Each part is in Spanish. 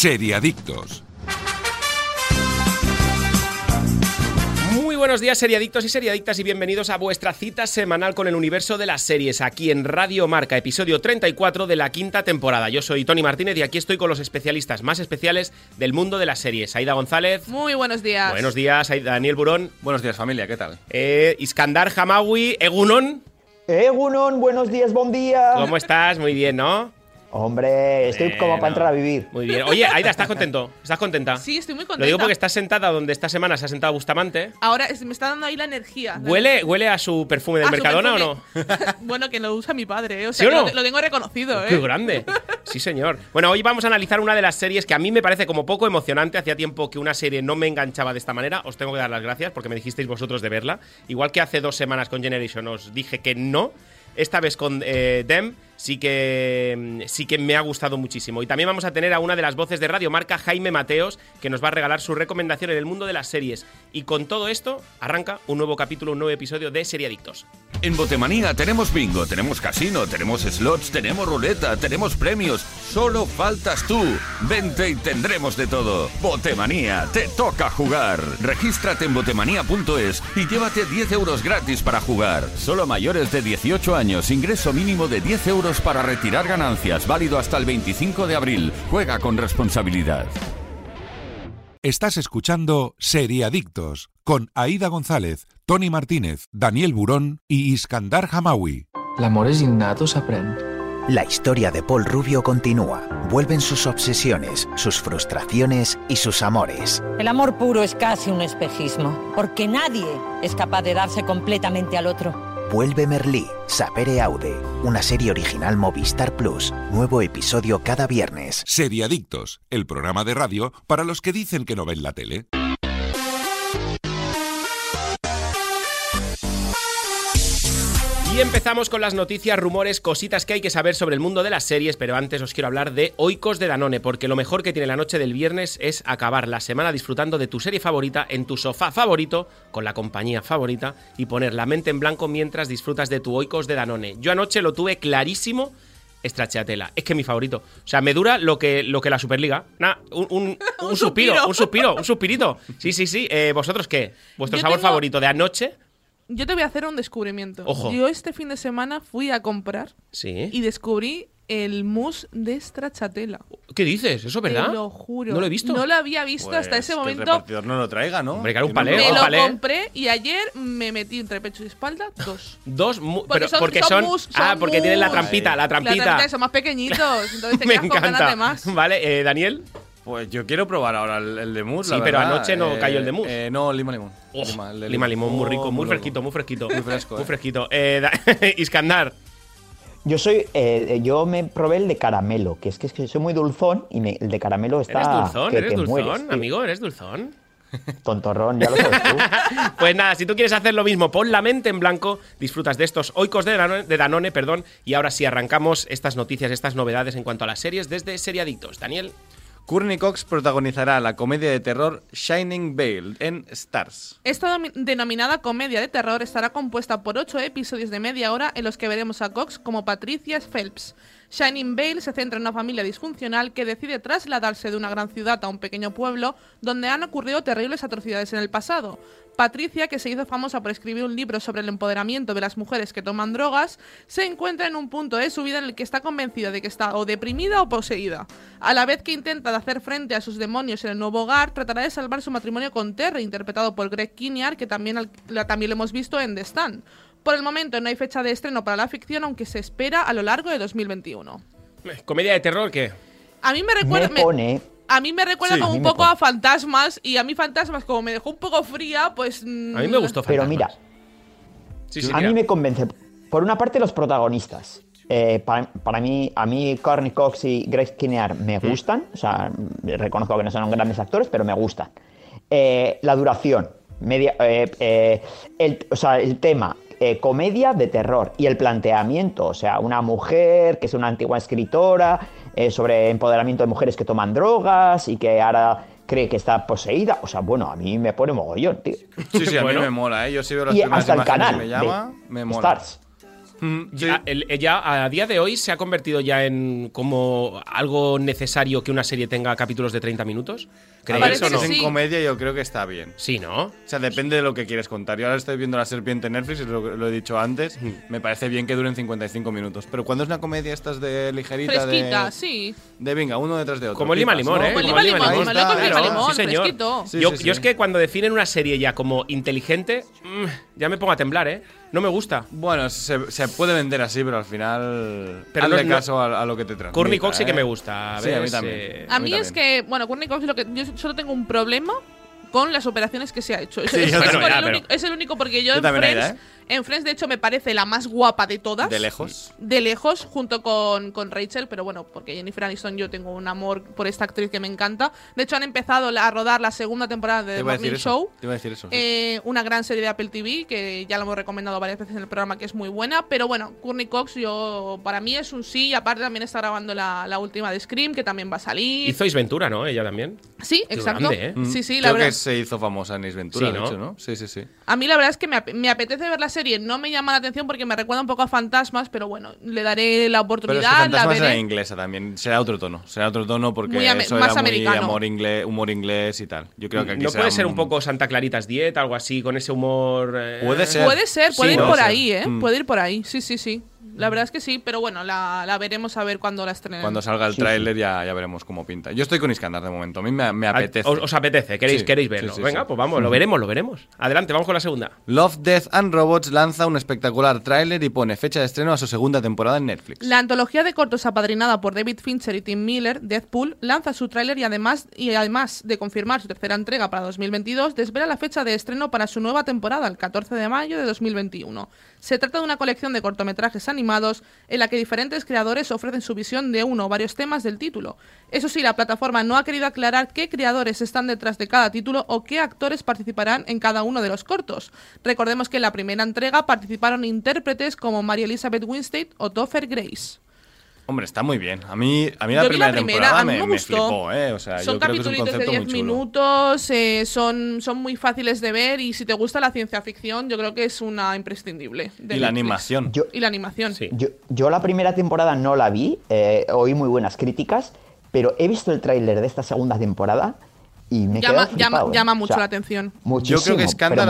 Seriadictos. Muy buenos días, seriadictos y seriadictas, y bienvenidos a vuestra cita semanal con el universo de las series, aquí en Radio Marca, episodio 34 de la quinta temporada. Yo soy Tony Martínez y aquí estoy con los especialistas más especiales del mundo de las series. Aida González. Muy buenos días. Buenos días, Daniel Burón. Buenos días, familia, ¿qué tal? Eh, Iskandar Hamawi, Egunon. Egunon, buenos días, buen día. ¿Cómo estás? Muy bien, ¿no? Hombre, estoy como para entrar a vivir. Muy bien. Oye, Aida, ¿estás contento? ¿Estás contenta? Sí, estoy muy contenta. Lo digo porque estás sentada donde esta semana se ha sentado Bustamante. Ahora me está dando ahí la energía. ¿Huele, ¿huele a su perfume del A Mercadona o no? bueno, que lo usa mi padre, ¿eh? O sea, ¿Sí o que no? lo, lo tengo reconocido, ¿eh? ¡Qué grande! Sí, señor. Bueno, hoy vamos a analizar una de las series que a mí me parece como poco emocionante. Hacía tiempo que una serie no me enganchaba de esta manera. Os tengo que dar las gracias porque me dijisteis vosotros de verla. Igual que hace dos semanas con Generation os dije que no. Esta vez con eh, Dem sí que, sí que me ha gustado muchísimo. Y también vamos a tener a una de las voces de Radio Marca, Jaime Mateos, que nos va a regalar su recomendación en el mundo de las series. Y con todo esto, arranca un nuevo capítulo, un nuevo episodio de Seriadictos. En Botemanía tenemos bingo, tenemos casino, tenemos slots, tenemos ruleta, tenemos premios. Solo faltas tú. Vente y tendremos de todo. Botemanía, te toca jugar. Regístrate en botemanía.es y llévate 10 euros gratis para jugar. Solo mayores de 18 años, ingreso mínimo de 10 euros para retirar ganancias, válido hasta el 25 de abril. Juega con responsabilidad. Estás escuchando Seriadictos con Aida González, Tony Martínez, Daniel Burón y Iskandar Hamawi. L'amor és innat o s'aprèn? La historia de Paul Rubio continúa. Vuelven sus obsesiones, sus frustraciones y sus amores. El amor puro es casi un espejismo, porque nadie es capaz de darse completamente al otro. Vuelve Merlí, Sapere Aude, una serie original Movistar Plus. Nuevo episodio cada viernes. Seriadictos, el programa de radio para los que dicen que no ven la tele. Y empezamos con las noticias, rumores, cositas que hay que saber sobre el mundo de las series, pero antes os quiero hablar de Oikos de Danone, porque lo mejor que tiene la noche del viernes es acabar la semana disfrutando de tu serie favorita en tu sofá favorito, con la compañía favorita, y poner la mente en blanco mientras disfrutas de tu Oikos de Danone. Yo anoche lo tuve clarísimo. Stracciatella, es que es mi favorito. O sea, me dura lo que, lo que la Superliga. Nah, un, un- un suspiro, suspiro. un suspiro, un suspirito. Sí, sí, sí. Eh, ¿Vosotros qué? ¿Vuestro Yo sabor tengo- favorito de anoche? Yo te voy a hacer un descubrimiento. Ojo. Yo este fin de semana fui a comprar Sí. y descubrí el mousse de stracciatella. ¿Qué dices? ¿Eso es verdad? Te lo juro. No lo he visto. No lo había visto hasta Pues ese que el momento. repartidor no lo traiga, ¿no? Hombre, claro, un paleo, Me un lo palé. compré y ayer me metí entre pecho y espalda dos. Dos, Porque pero son- porque son son, mus, ah, porque tienen la trampita, la La trampita. son más pequeñitos, entonces te Me quedas con ganas encanta. de más. Vale, eh, Daniel. Pues yo quiero probar ahora el, el de mousse, Sí, la pero verdad. anoche no cayó el de mousse. Eh, no, lima limón. Oh, Lima, el de lima limón, muy Oh, rico, muy loco. fresquito, muy fresquito. Muy fresco, Muy eh. fresquito. Eh, da- Iskandar. Yo soy, eh, yo me probé el de caramelo, que es que, es que soy muy dulzón y me- el de caramelo está. ¿Eres dulzón? que ¿Eres dulzón? mueres, amigo, ¿eres dulzón? Tontorrón, ya lo sabes tú. Pues nada, si tú quieres hacer lo mismo, pon la mente en blanco, disfrutas de estos oicos de Danone, de Danone, perdón, y ahora sí arrancamos estas noticias, estas novedades en cuanto a las series desde Seriadictos. Daniel. Courtney Cox protagonizará la comedia de terror Shining Veil en Stars. Esta denominada comedia de terror estará compuesta por ocho episodios de media hora en los que veremos a Cox como Patricia Phelps. Shining Vale se centra en una familia disfuncional que decide trasladarse de una gran ciudad a un pequeño pueblo donde han ocurrido terribles atrocidades en el pasado. Patricia, que se hizo famosa por escribir un libro sobre el empoderamiento de las mujeres que toman drogas, se encuentra en un punto de su vida en el que está convencida de que está o deprimida o poseída. A la vez que intenta hacer frente a sus demonios en el nuevo hogar, tratará de salvar su matrimonio con Terry, interpretado por Greg Kinnear, que también, también lo hemos visto en The Stand. Por el momento no hay fecha de estreno para la ficción, aunque se espera a lo largo de 2021. ¿Comedia de terror qué? A mí me recuerda... Me me- pone. a mí me recuerda Sí. como un poco pone. a Fantasmas y a mí Fantasmas como me dejó un poco fría, pues... A mí me gustó Pero Fantasmas. mira, Sí, sí, a mí me convence. Por una parte, los protagonistas. Eh, para, para mí, a mí, Courtney Cox y Greg Kinnear me Mm. gustan. O sea, reconozco que no son grandes actores, pero me gustan. Eh, la duración, media, eh, eh, el, o sea, el tema, eh, comedia de terror y el planteamiento, o sea, una mujer que es una antigua escritora eh, sobre empoderamiento de mujeres que toman drogas y que ahora cree que está poseída. O sea, bueno, a mí me pone mogollón, tío. Sí, sí, a Bueno. mí me mola, ¿eh? Yo si veo las Y primeras hasta el canal me llama, de me mola. Stars. Mm, sí. Ya, el- ya a día de hoy se ha convertido ya en como algo necesario que una serie tenga capítulos de 30 minutos. ¿Creéis o que no? Si es en sí. comedia yo creo que está bien. Sí, ¿no? O sea, depende de lo que quieres contar. Yo ahora estoy viendo La Serpiente en Netflix, y lo, lo he dicho antes. Me parece bien que duren 55 minutos. Pero cuando es una comedia estas de ligerita, Fresquita, de, sí. de venga, uno detrás de otro. Como Lima Limón, ¿no? ¿eh? Pues Como lima limón, Claro, lima limón, sí, señor. fresquito. Sí, yo, sí, sí. yo es que cuando definen una serie ya como inteligente, mm, ya me pongo a temblar, ¿eh? No me gusta. Bueno, se, se puede vender así, pero al final. Pero hazle no- caso a, a lo que te transmite. Courtney Cox sí que ¿eh? me gusta. Sí, a mí también. Eh, A mí mí es también. que, bueno, Courtney Cox, lo que, yo solo tengo un problema con las operaciones que se ha hecho. Es, Sí, es- ya, el único, es el único porque yo, Yo en, Friends, Aida, en Friends, de hecho, me parece la más guapa de todas. De lejos. De lejos, junto con, con Rachel, pero bueno, porque Jennifer Aniston yo tengo un amor por esta actriz que me encanta. De hecho, han empezado la- a rodar la segunda temporada de The Morning. Show. Te iba a decir eso. sí. Eh, una gran serie de Apple TV que ya lo hemos recomendado varias veces en el programa que es muy buena pero bueno Courtney Cox yo para mí es un sí y aparte también está grabando la, la última de Scream que también va a salir Hizo Ace Ventura, ¿no? Ella también. sí exacto grande, ¿eh? Mm, sí sí la Creo verdad que se hizo famosa en Ace Ventura, Sí, de hecho, ¿no? Sí, sí, sí. A mí la verdad es que me, ap- me apetece ver la serie no me llama la atención porque me recuerda un poco a Fantasmas pero bueno le daré la Pero es que oportunidad la Fantasmas era veré inglesa también. Será otro tono. Será otro tono porque Muy eso más era muy americano. amor inglés, humor inglés y tal. Yo creo que aquí ¿No será puede ser un poco Santa Claritas Diet, algo así, con ese humor. eh? Puede ser. puede ser puede Sí, ir ¿no? por ahí eh Mm. puede ir por ahí sí sí sí la verdad es que sí pero bueno la, la veremos a ver cuando la estrenen Cuando salga el Sí, tráiler ya, ya veremos cómo pinta. Yo estoy con Iskandar de momento. A mí me, me apetece. ¿Os, os apetece? ¿Queréis, Sí, queréis verlo? sí, Venga, sí. pues vamos, lo veremos, lo veremos. Adelante, vamos con la segunda. Love, Death and Robots lanza un espectacular tráiler y pone fecha de estreno a su segunda temporada en Netflix. La antología de cortos apadrinada por David Fincher y Tim Miller, Deadpool, lanza su tráiler y además, y además de confirmar su tercera entrega para 2022, desvela la fecha de estreno para su nueva temporada, el 14 de mayo de 2021. Se trata de una colección de cortometrajes animados en la que diferentes creadores ofrecen su visión de uno o varios temas del título. Eso sí, la plataforma no ha querido aclarar qué creadores están detrás de cada título o qué actores participarán en cada uno de los cortos. Recordemos que en la primera entrega participaron intérpretes como María Elizabeth Winstead o Topher Grace. Hombre, está muy bien. A mí, a mí la primera, la primera, temporada a mí me, me me gustó. flipó, ¿eh? O sea, son yo creo que es un capítulos de concepto 10 muy chulo. minutos, eh, son, son muy fáciles de ver y si te gusta la ciencia ficción, yo creo que es una imprescindible. de Y la Netflix. animación. Yo, Y la animación. Sí. yo, yo la primera temporada no la vi, eh, oí muy buenas críticas, pero he visto el tráiler de esta segunda temporada y me Llama, llama, ¿eh? llama O mucho sea, la atención. Muchísimo, Yo creo que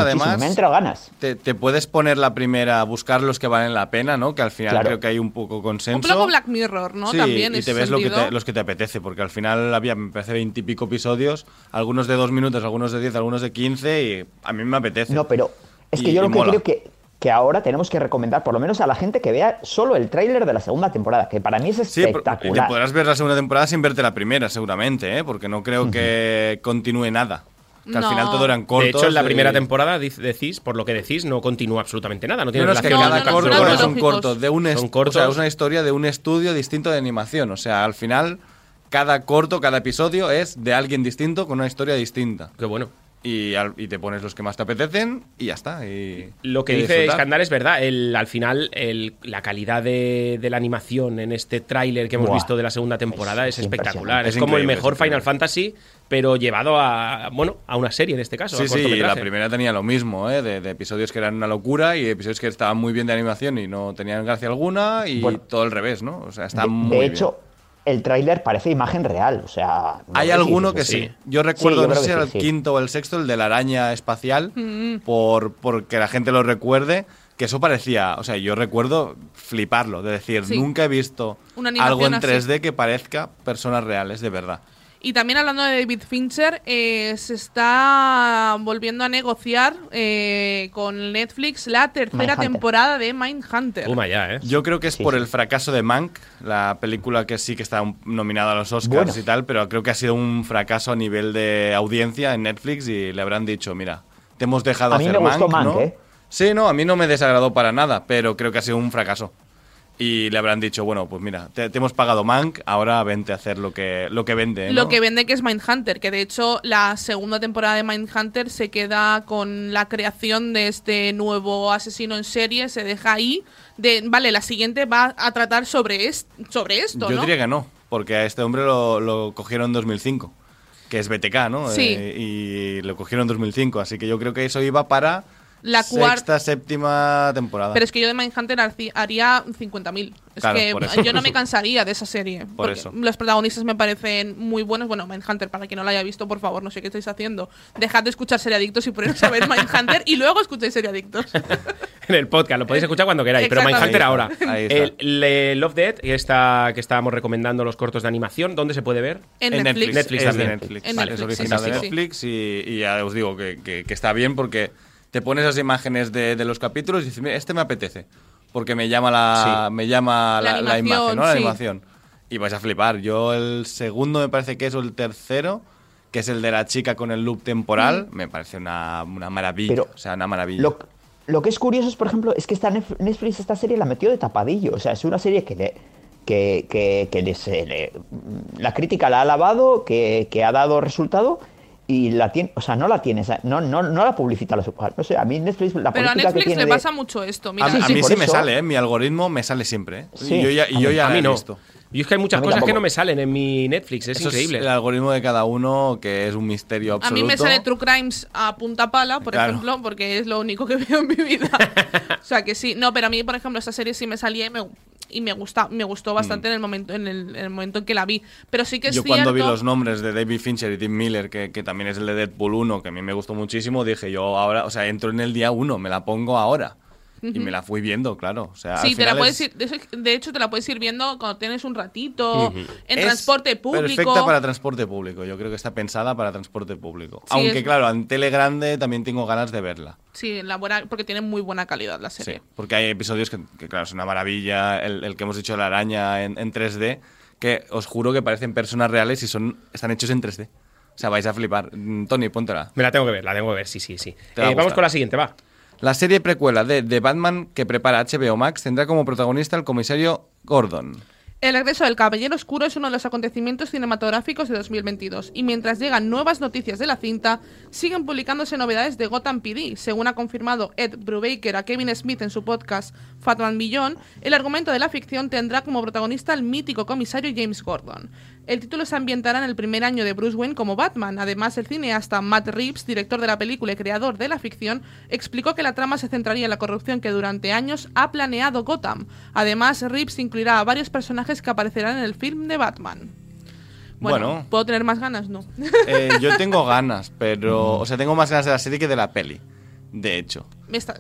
muchísimo. además, Me ganas. Te, te puedes poner la primera, buscar los que valen la pena, ¿no? Que al final Claro. creo que hay un poco consenso. Un poco Black Mirror, ¿no? Sí, También y te ese ves lo que te- los que te apetece, porque al final había, me parece, veintipico episodios, algunos de dos minutos, algunos de diez, algunos de quince, y a mí me apetece. No, pero es que Y- yo lo que mola. creo que, que ahora tenemos que recomendar, por lo menos a la gente que vea solo el tráiler de la segunda temporada, que para mí es Sí, por- y te espectacular. podrás ver la segunda temporada sin verte la primera, seguramente, ¿eh? Porque no creo que continúe nada. Que al final todo eran cortos. de hecho, en la y- primera temporada decís, por lo que decís, no continúa absolutamente nada. No tiene No, es que cada no, no, corto son es un analógicos. corto de un Son cortos. o sea, es una historia de un estudio distinto de animación. O sea, al final, cada corto, cada episodio es de alguien distinto con una historia distinta. Qué bueno. Y, al- y te pones los que más te apetecen y ya está. y- Lo que y dice. Iskandar es verdad. El, al final, el- la calidad de, de la animación en este tráiler que hemos Buah. visto de la segunda temporada es, Es espectacular. Es, Es como el mejor Final. Fantasy, pero llevado a bueno a una serie en este caso. Sí, a sí, la primera tenía lo mismo, ¿eh? de, de episodios que eran una locura y episodios que estaban muy bien de animación y no tenían gracia alguna y Bueno. todo al revés, ¿no? O sea, está De, muy de hecho, bien. El tráiler parece imagen real, o sea... no Hay si alguno que sí. sí. Yo recuerdo, yo no sé si era sí, el sí. quinto o el sexto, el de la araña espacial, Mm. por porque la gente lo recuerde, que eso parecía, o sea, yo recuerdo fliparlo, de decir, Sí. nunca he visto algo en así. 3D que parezca personas reales, de verdad. Y también hablando de David Fincher, eh, se está volviendo a negociar eh, con Netflix la tercera Mindhunter. temporada de Mindhunter. Toma ya, ¿eh? Yo creo que es Sí, por sí. el fracaso de Mank, la película que sí que está un- nominada a los Oscars Bueno. y tal, pero creo que ha sido un fracaso a nivel de audiencia en Netflix y le habrán dicho, mira, te hemos dejado A mí hacer me gustó Mank, Mank, ¿no? ¿eh? Sí, no, a mí no me desagradó para nada, pero creo que ha sido un fracaso. Y le habrán dicho, bueno, pues mira, te, te hemos pagado Mank, ahora vente a hacer lo que, lo que vende. ¿no? Lo que vende que es Mindhunter, que de hecho la segunda temporada de Mindhunter se queda con la creación de este nuevo asesino en serie, se deja ahí. De, vale, la siguiente va a tratar sobre, es- sobre esto, Yo ¿no? diría que no, porque a este hombre lo, lo cogieron en 2005, que es BTK, ¿no? Sí. Eh, y lo cogieron en 2005, así que yo creo que eso iba para La cuarta. Séptima temporada. Pero es que yo de Mindhunter haría 50.000. Es Claro, que por yo no me cansaría de esa serie. porque eso. Los protagonistas me parecen muy buenos. Bueno, Mindhunter, para quien no la haya visto, por favor, no sé qué estáis haciendo. Dejad de escuchar Seriadictos y poneros a ver Mindhunter y luego escucháis Seriadictos. En el podcast, lo podéis escuchar cuando queráis, pero. Mindhunter ahora. El, Love Dead, que, está, que estábamos recomendando los cortos de animación, ¿dónde se puede ver? En, En Netflix. Netflix es también. de Netflix. En Vale, Netflix, es original sí, de sí, sí. Netflix y, y ya os digo que, que- que está bien porque te pones las imágenes de, de los capítulos y dices, "Mira, este me apetece. Porque me llama la, Sí. me llama La la, la animación, imagen, ¿no? La sí. animación. Y vais a flipar. Yo el segundo me parece que es o el tercero, que es el de la chica con el loop temporal, me parece una, una maravilla. Pero o sea, una maravilla. Lo, lo que es curioso es, por ejemplo, es que esta Netflix esta serie la metió de tapadillo. O sea, es una serie que le, que, que, que les, eh, le- la crítica la ha alabado, que, que ha dado resultado y la tiene, o sea, no la tienes, no, no, no la publicita los no sé, a mí Netflix la Pero a que Netflix tiene le de- pasa mucho esto. Mira, a, a sí, mí sí me eso. sale, ¿eh? Mi algoritmo me sale siempre, ¿eh? Sí, y yo ya, y yo a mí- ya a mí no. visto. Y es que hay muchas A cosas que no me salen en mi Netflix, es Eso increíble. el algoritmo de cada uno, que es un misterio a absoluto. mí me sale True Crimes a punta pala, por Claro. ejemplo, porque es lo único que veo en mi vida. o sea que sí. No, pero a mí, por ejemplo, esta serie sí me salía y me, y me gusta, me gustó bastante en el momento, en el, en el momento en que la vi. Pero sí que es Mm. Yo cierto. cuando vi los nombres de David Fincher y Tim Miller, que, que también es el de Deadpool 1, que a mí me gustó muchísimo, dije yo ahora, o sea, entro en el día 1, me la pongo ahora. Y me la fui viendo, claro. O sea, Sí, al te la final puedes es- ir, de hecho te la puedes ir viendo cuando tienes un ratito, en es transporte público. Perfecta para transporte público. Yo creo que está pensada para transporte público. Sí, Aunque, es- claro, en tele grande también tengo ganas de verla. Sí, la buena, porque tiene muy buena calidad la Sí, serie. porque hay episodios que, que, claro, es una maravilla. El, el que hemos dicho, la araña en, en 3D, que os juro que parecen personas reales y son están hechos en 3D. O sea, vais a flipar. Mm, Tony, póntela. Me la tengo que ver, la tengo que ver, sí, sí, sí. Eh, vamos con la siguiente, va. La serie precuela de The Batman que prepara HBO Max tendrá como protagonista al comisario Gordon. El regreso del Caballero Oscuro es uno de los acontecimientos cinematográficos de 2022 y mientras llegan nuevas noticias de la cinta, siguen publicándose novedades de Gotham PD. Según ha confirmado Ed Brubaker a Kevin Smith en su podcast Fatman Beyond, el argumento de la ficción tendrá como protagonista al mítico comisario James Gordon. El título se ambientará en el primer año de Bruce Wayne como Batman. Además, el cineasta Matt Reeves, director de la película y creador de la ficción, explicó que la trama se centraría en la corrupción que durante años ha planeado Gotham. Además, Reeves incluirá a varios personajes que aparecerán en el film de Batman. Bueno, Bueno. ¿puedo tener más ganas? No. Eh, yo tengo ganas, pero. O sea, tengo más ganas de la serie que de la peli. De hecho. Me está-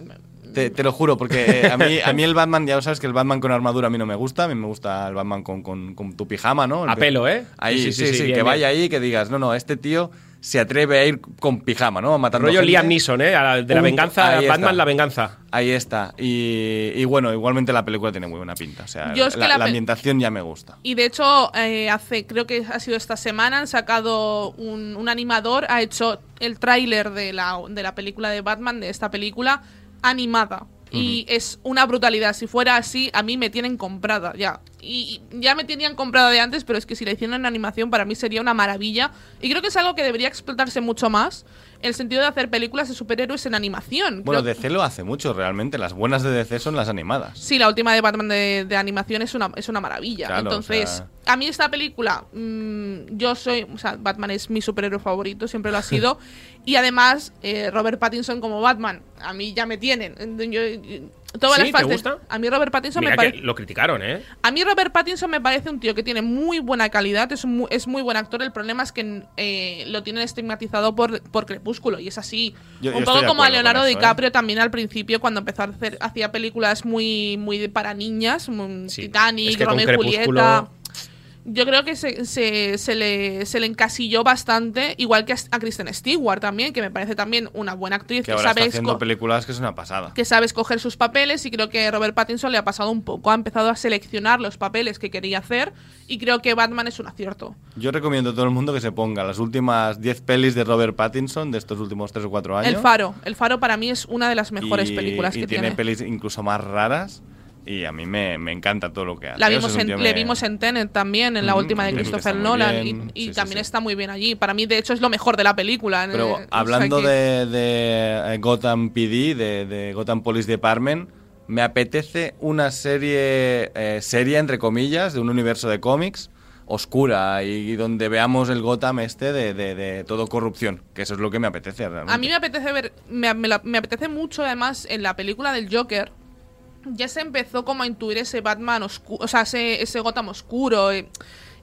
Te, te lo juro, porque eh, a mí, a mí el Batman, ya sabes que el Batman con armadura a mí no me gusta. A mí me gusta el Batman con, con- con tu pijama, ¿no? El A pelo, ¿eh? Ahí, Sí, sí, sí, sí, sí, sí, bien, que vaya ahí y que digas, no, no, este tío se atreve a ir con pijama, ¿no? Matando Rollo gente. Liam Neeson, ¿eh? La- De la venganza, ahí Batman, está. la venganza. Ahí está. Y, y bueno, igualmente la película tiene muy buena pinta. O sea, Yo es que la, ambientación ya me gusta. Y de hecho, eh, hace, creo que ha sido esta semana, han sacado un, un animador, ha hecho el tráiler de la, de la película de Batman, de esta película, animada. Y es una brutalidad. Si fuera así, a mí me tienen comprada ya. Y ya me tenían comprada de antes, pero es que si la hicieran en animación, para mí sería una maravilla. Y creo que es algo que debería explotarse mucho más. El sentido de hacer películas de superhéroes en animación. Bueno, Creo- DC lo hace mucho realmente. Las buenas de DC son las animadas. Sí, la última de Batman de, de animación es una, es una maravilla. Claro, Entonces, o sea- a mí esta película, mm, yo soy, o sea, Batman es mi superhéroe favorito, siempre lo ha sido. y además, eh, Robert Pattinson como Batman, a mí ya me tienen. Yo- yo- todas ¿Sí? las ¿Te fases- gusta? A mí Robert Pattinson Mira me parece... lo criticaron, ¿eh? A mí Robert Pattinson me parece un tío que tiene muy buena calidad, es, mu- es muy buen actor. El problema es que eh, lo tienen estigmatizado por, por Crepúsculo y es así. Yo- un poco como a Leonardo eso, ¿eh? DiCaprio también al principio cuando empezó a hacer hacía películas muy muy de- para niñas, muy- Sí. Titanic, Es que con Romeo y Julieta. Yo creo que se, se, se le, se le encasilló bastante, igual que a, Kristen Stewart también, que me parece también una buena actriz Que ahora sabe está haciendo películas que es una pasada. que sabe escoger sus papeles y creo que Robert Pattinson le ha pasado un poco. Ha empezado a seleccionar los papeles que quería hacer y creo que Batman es un acierto. Yo recomiendo a todo el mundo que se ponga las últimas 10 pelis de Robert Pattinson de estos últimos 3 o 4 años. El Faro. El Faro para mí es una de las mejores y- películas y que tiene. tiene. pelis incluso más raras y a mí me, me encanta todo lo que hace. La vimos en, le me- vimos en Tenet también, en la última de Christopher Nolan, bien. y, y Sí, sí, también sí. está muy bien allí. Para mí, de hecho, es lo mejor de la película. Pero Eh, o sea hablando que- de, de, eh, Gotham PD, de, de Gotham Police Department, me apetece una serie eh, seria, entre comillas, de un universo de cómics oscura y, donde veamos el Gotham este de, de- de todo corrupción, que eso es lo que me apetece realmente. A mí me apetece ver, me, me la- me apetece mucho además en la película del Joker. Ya se empezó como a intuir ese Batman oscuro, o sea, ese, ese Gotham oscuro. eh,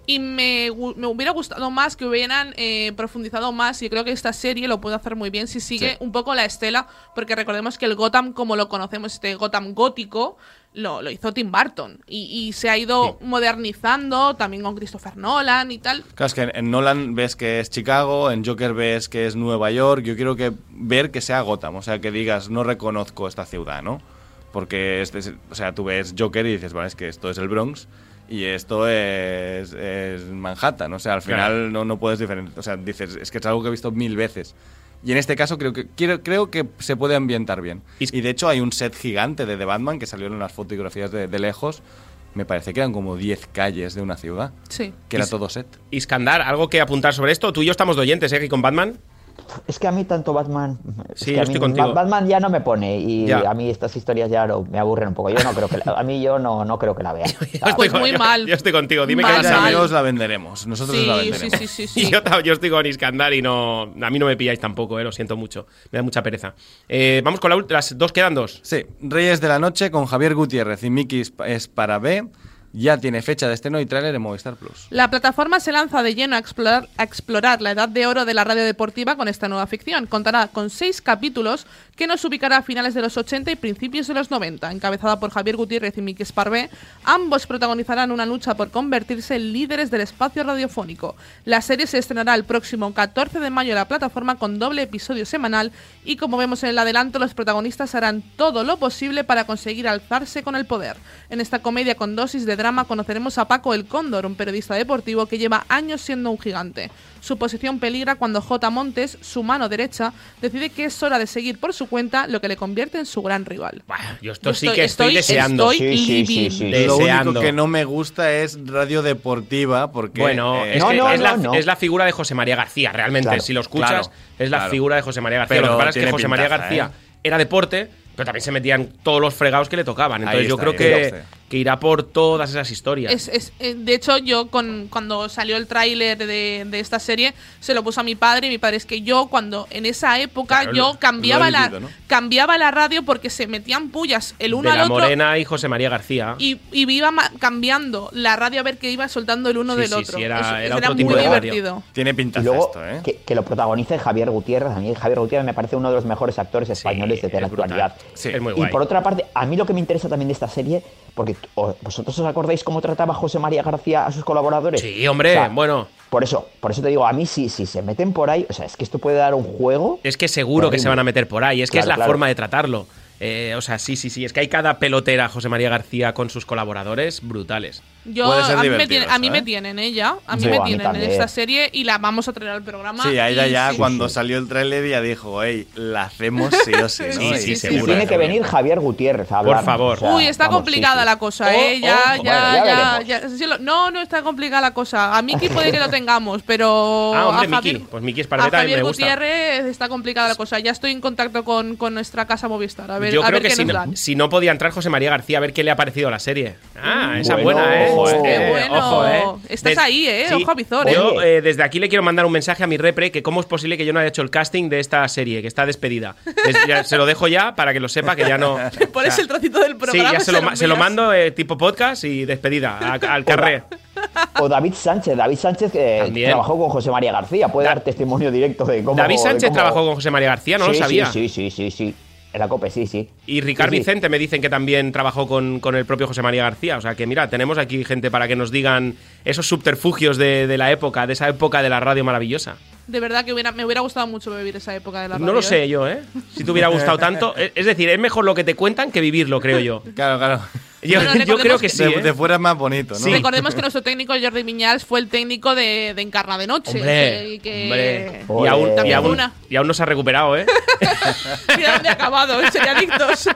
y me, me hubiera gustado más que hubieran eh, profundizado más. Y creo que esta serie lo puede hacer muy bien si sigue Sí. un poco la estela. Porque recordemos que el Gotham, como lo conocemos, este Gotham gótico, lo, lo hizo Tim Burton. Y, y se ha ido modernizando también con Christopher Nolan y tal. Claro, es que en- en Nolan ves que es Chicago, en Joker ves que es Nueva York. Yo quiero que ver que sea Gotham, o sea, que digas, no reconozco esta ciudad, ¿no? Porque, este es- o sea, tú ves Joker y dices, vale, es que esto es el Bronx y esto es, es Manhattan. O sea, al final Claro. no, no puedes diferenciar. O sea, dices, es que es algo que he visto mil veces. Y en este caso creo que, quiero, creo que se puede ambientar bien. Y- Y de hecho hay un set gigante de The Batman que salió en las fotografías de, de lejos. Me parece que eran como 10 calles de una ciudad. Sí. Que era Y- todo set. Iskandar, ¿algo que apuntar sobre esto? Tú y yo estamos de oyentes, ¿eh? Aquí con Batman. Es que a mí tanto Batman. es Sí, que yo a estoy mí contigo. Ba- Batman ya no me pone y Ya. a mí estas historias ya no- me aburren un poco. Yo no creo que la- a mí yo no, no creo que la vea. Yo estoy Pues con- muy yo- mal. Yo estoy contigo, dime Mal, que mal. amigos la venderemos. Nosotros la Sí, sí, venderemos. sí, sí, Y sí. yo, estoy con Iskandar y no, a mí no me pilláis tampoco, eh, lo siento mucho. Me da mucha pereza. Eh, vamos con la las dos, quedan dos. Sí, Reyes de la Noche con Javier Gutiérrez y Miki es- es para B. Ya tiene fecha de estreno y tráiler en Movistar Plus. La plataforma se lanza de lleno a explorar, a explorar la edad de oro de la radio deportiva con esta nueva ficción. Contará con seis capítulos que nos ubicará a finales de los 80 y principios de los 90. Encabezada por Javier Gutiérrez y Miki Esparvé, ambos protagonizarán una lucha por convertirse en líderes del espacio radiofónico. La serie se estrenará el próximo 14 de mayo en la plataforma con doble episodio semanal y como vemos en el adelanto, los protagonistas harán todo lo posible para conseguir alzarse con el poder. En esta comedia con dosis de drama conoceremos a Paco el Cóndor, un periodista deportivo que lleva años siendo un gigante. Su posición peligra cuando J. Montes, su mano derecha, decide que es hora de seguir por su cuenta, lo que le convierte en su gran rival. Yo esto Yo sí que estoy, deseando. Estoy Sí, sí, sí. Lo Deseando. único que no me gusta es radio deportiva porque... Bueno, eh, es, No, que no, es, la, no, es la figura de José María García, realmente. Claro, si lo escuchas, claro, es la claro. figura de José María García. Pero lo que pasa es que José María pintaza, García ¿eh? era deporte, pero también se metían todos los fregados que le tocaban. Entonces Ahí yo está, creo que, está. Que irá por todas esas historias. Es, es- eh, de hecho, yo con, cuando salió el tráiler de, de esta serie, se lo puso a mi padre y mi padre es que yo cuando en esa época Claro, yo cambiaba la vivido, ¿no? cambiaba la radio porque se metían pullas el uno de al la otro Morena y José María García. y, y iba cambiando la radio a ver qué iba soltando el uno Sí, del sí, otro. sí, era- Eso- era eso otro muy tipo de radio. divertido. Tiene Y luego esto, ¿eh? que, que lo protagonice Javier Gutiérrez. A mí Javier Gutiérrez me parece uno de los mejores actores españoles de la actualidad. Sí, es muy y guay. por otra parte, a mí lo que me interesa también de esta serie, porque vosotros os acordáis cómo trataba José María García a sus colaboradores. Sí, hombre, O sea, bueno. Por eso, por eso te digo, a mí si, si se meten por ahí, o sea, es que esto puede dar un juego. Es que seguro que se van a meter por ahí. Es que es la claro. forma de tratarlo. Eh, o sea, sí, sí, sí. Es que hay cada pelotera José María García con sus colaboradores brutales. Yo, Puede ser a mí, me, divertido tiene- a mí eso, me ¿eh? tienen ella, a mí Sí, me a mí tienen en esta serie y la vamos a traer al programa. Sí, Aida y ya sí. cuando sí. salió el tráiler ya dijo, hey, la hacemos sí o sí, ¿no? Sí, Y- tiene que venir Javier Gutiérrez a hablar. favor. Uy, está complicada la cosa, ¿eh? Oh, ya, oh, ya, ya ya, No, no está complicada la cosa. A Miki puede que lo tengamos, pero. Ah, hombre, a Javier, Miki. Pues Miki a Esparveta también Javier me gusta. Gutiérrez está complicada la cosa. Ya estoy en contacto con, con nuestra casa Movistar. A ver, Yo a creo ver que qué si nos no, dan. si no podía entrar José María García, a ver qué le ha parecido la serie. Ah, esa es buena, ¿eh? Ojo, Qué Eh, bueno. ojo, ¿eh? Estás ahí, ¿eh? Ojo a visor, Yo ¿eh? eh, desde aquí le quiero mandar un mensaje a mi repre que cómo es posible que yo no haya hecho el casting de esta serie, que está despedida. Es- ya- se lo dejo ya para que lo sepa, que ya no... Pones o sea, el trocito del Sí, programa. ya y se lo, se lo mando eh, tipo podcast y despedida a- al carré. O David Sánchez. David Sánchez que También. trabajó con José María García. Puede Da- dar testimonio directo de cómo. David Sánchez cómo- trabajó con José María García, no Sí, lo sí, sabía. Sí, sí, sí, sí. En la COPE, sí, sí. Y Ricard Sí, sí. Vicente me dicen que también trabajó con, con el propio José María García. O sea que mira, tenemos aquí gente para que nos digan esos subterfugios de, de la época, de esa época de la radio maravillosa. De verdad que hubiera- me hubiera gustado mucho vivir esa época de la radio. No lo ¿eh? sé yo, ¿eh? Si te hubiera gustado tanto. Es es decir, es mejor lo que te cuentan que vivirlo, creo yo. Claro, claro. Yo, Bueno, yo creo que que- sí. de, ¿eh? de fuera es más bonito, ¿no? Sí. Recordemos que nuestro técnico Jordi Viñals fue el técnico de, de Encarna de Noche. Hombre, y que hombre. Y aún, y, aún, y aún no se ha recuperado, ¿eh? Mira dónde ha acabado, en Seriadictos.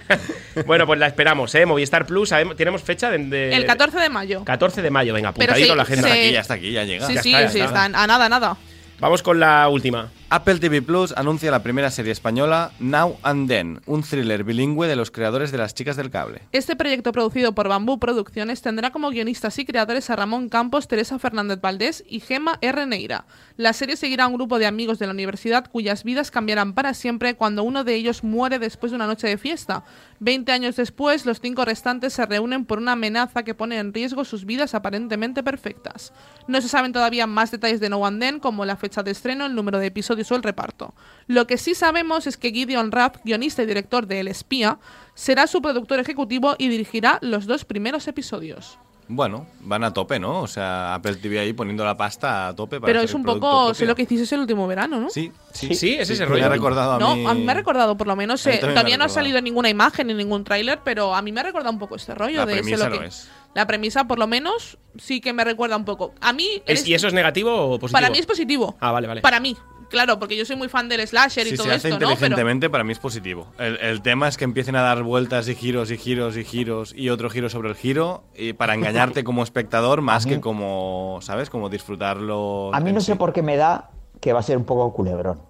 bueno, pues la esperamos, ¿eh? Movistar Plus, sabemos- tenemos fecha de, de- El 14 de mayo. 14 de mayo, venga, Pero apuntadito sí, la agenda. Está sí. aquí, ya está aquí, ya llega. Sí, Ya sí, está, ya sí, está. están a nada, a nada. Vamos con la última. Apple TV Plus anuncia la primera serie española Now and Then, un thriller bilingüe de los creadores de Las Chicas del Cable. Este proyecto producido por Bambú Producciones tendrá como guionistas y creadores a Ramón Campos, Teresa Fernández Valdés y Gema R. Neira. La serie seguirá a un grupo de amigos de la universidad cuyas vidas cambiarán para siempre cuando uno de ellos muere después de una noche de fiesta. Veinte años después, los cinco restantes se reúnen por una amenaza que pone en riesgo sus vidas aparentemente perfectas. No se saben todavía más detalles de No and Then, como la fecha de estreno, el número de episodios o el reparto. Lo que sí sabemos es que Gideon Raff, guionista y director de El Espía, será su productor ejecutivo y dirigirá los dos primeros episodios. Bueno, van a tope, ¿no? O sea, Apple TV ahí poniendo la pasta a tope para Pero hacer es un poco, sé lo que hiciste el último verano, ¿no? Sí, sí. Sí, es ese me rollo. ha recordado a no, mí. a mí me ha recordado, por lo menos, eh, también me todavía no ha salido ninguna imagen ni ningún tráiler, pero a mí me ha recordado un poco este rollo La de premisa lo lo que- es. La premisa, por lo menos, sí que me recuerda un poco. A mí. ¿Es- es- ¿Y eso es negativo o positivo? Para mí es positivo. Ah, vale, vale. Para mí, claro, porque yo soy muy fan del slasher y Si todo se hace esto, ¿no? Pero inteligentemente, para mí es positivo. El, el tema es que empiecen a dar vueltas y giros y giros y giros y otro giro sobre el giro y para engañarte como espectador más que como, ¿sabes? Como disfrutarlo. A mí no sí. sé por qué me da que va a ser un poco culebrón.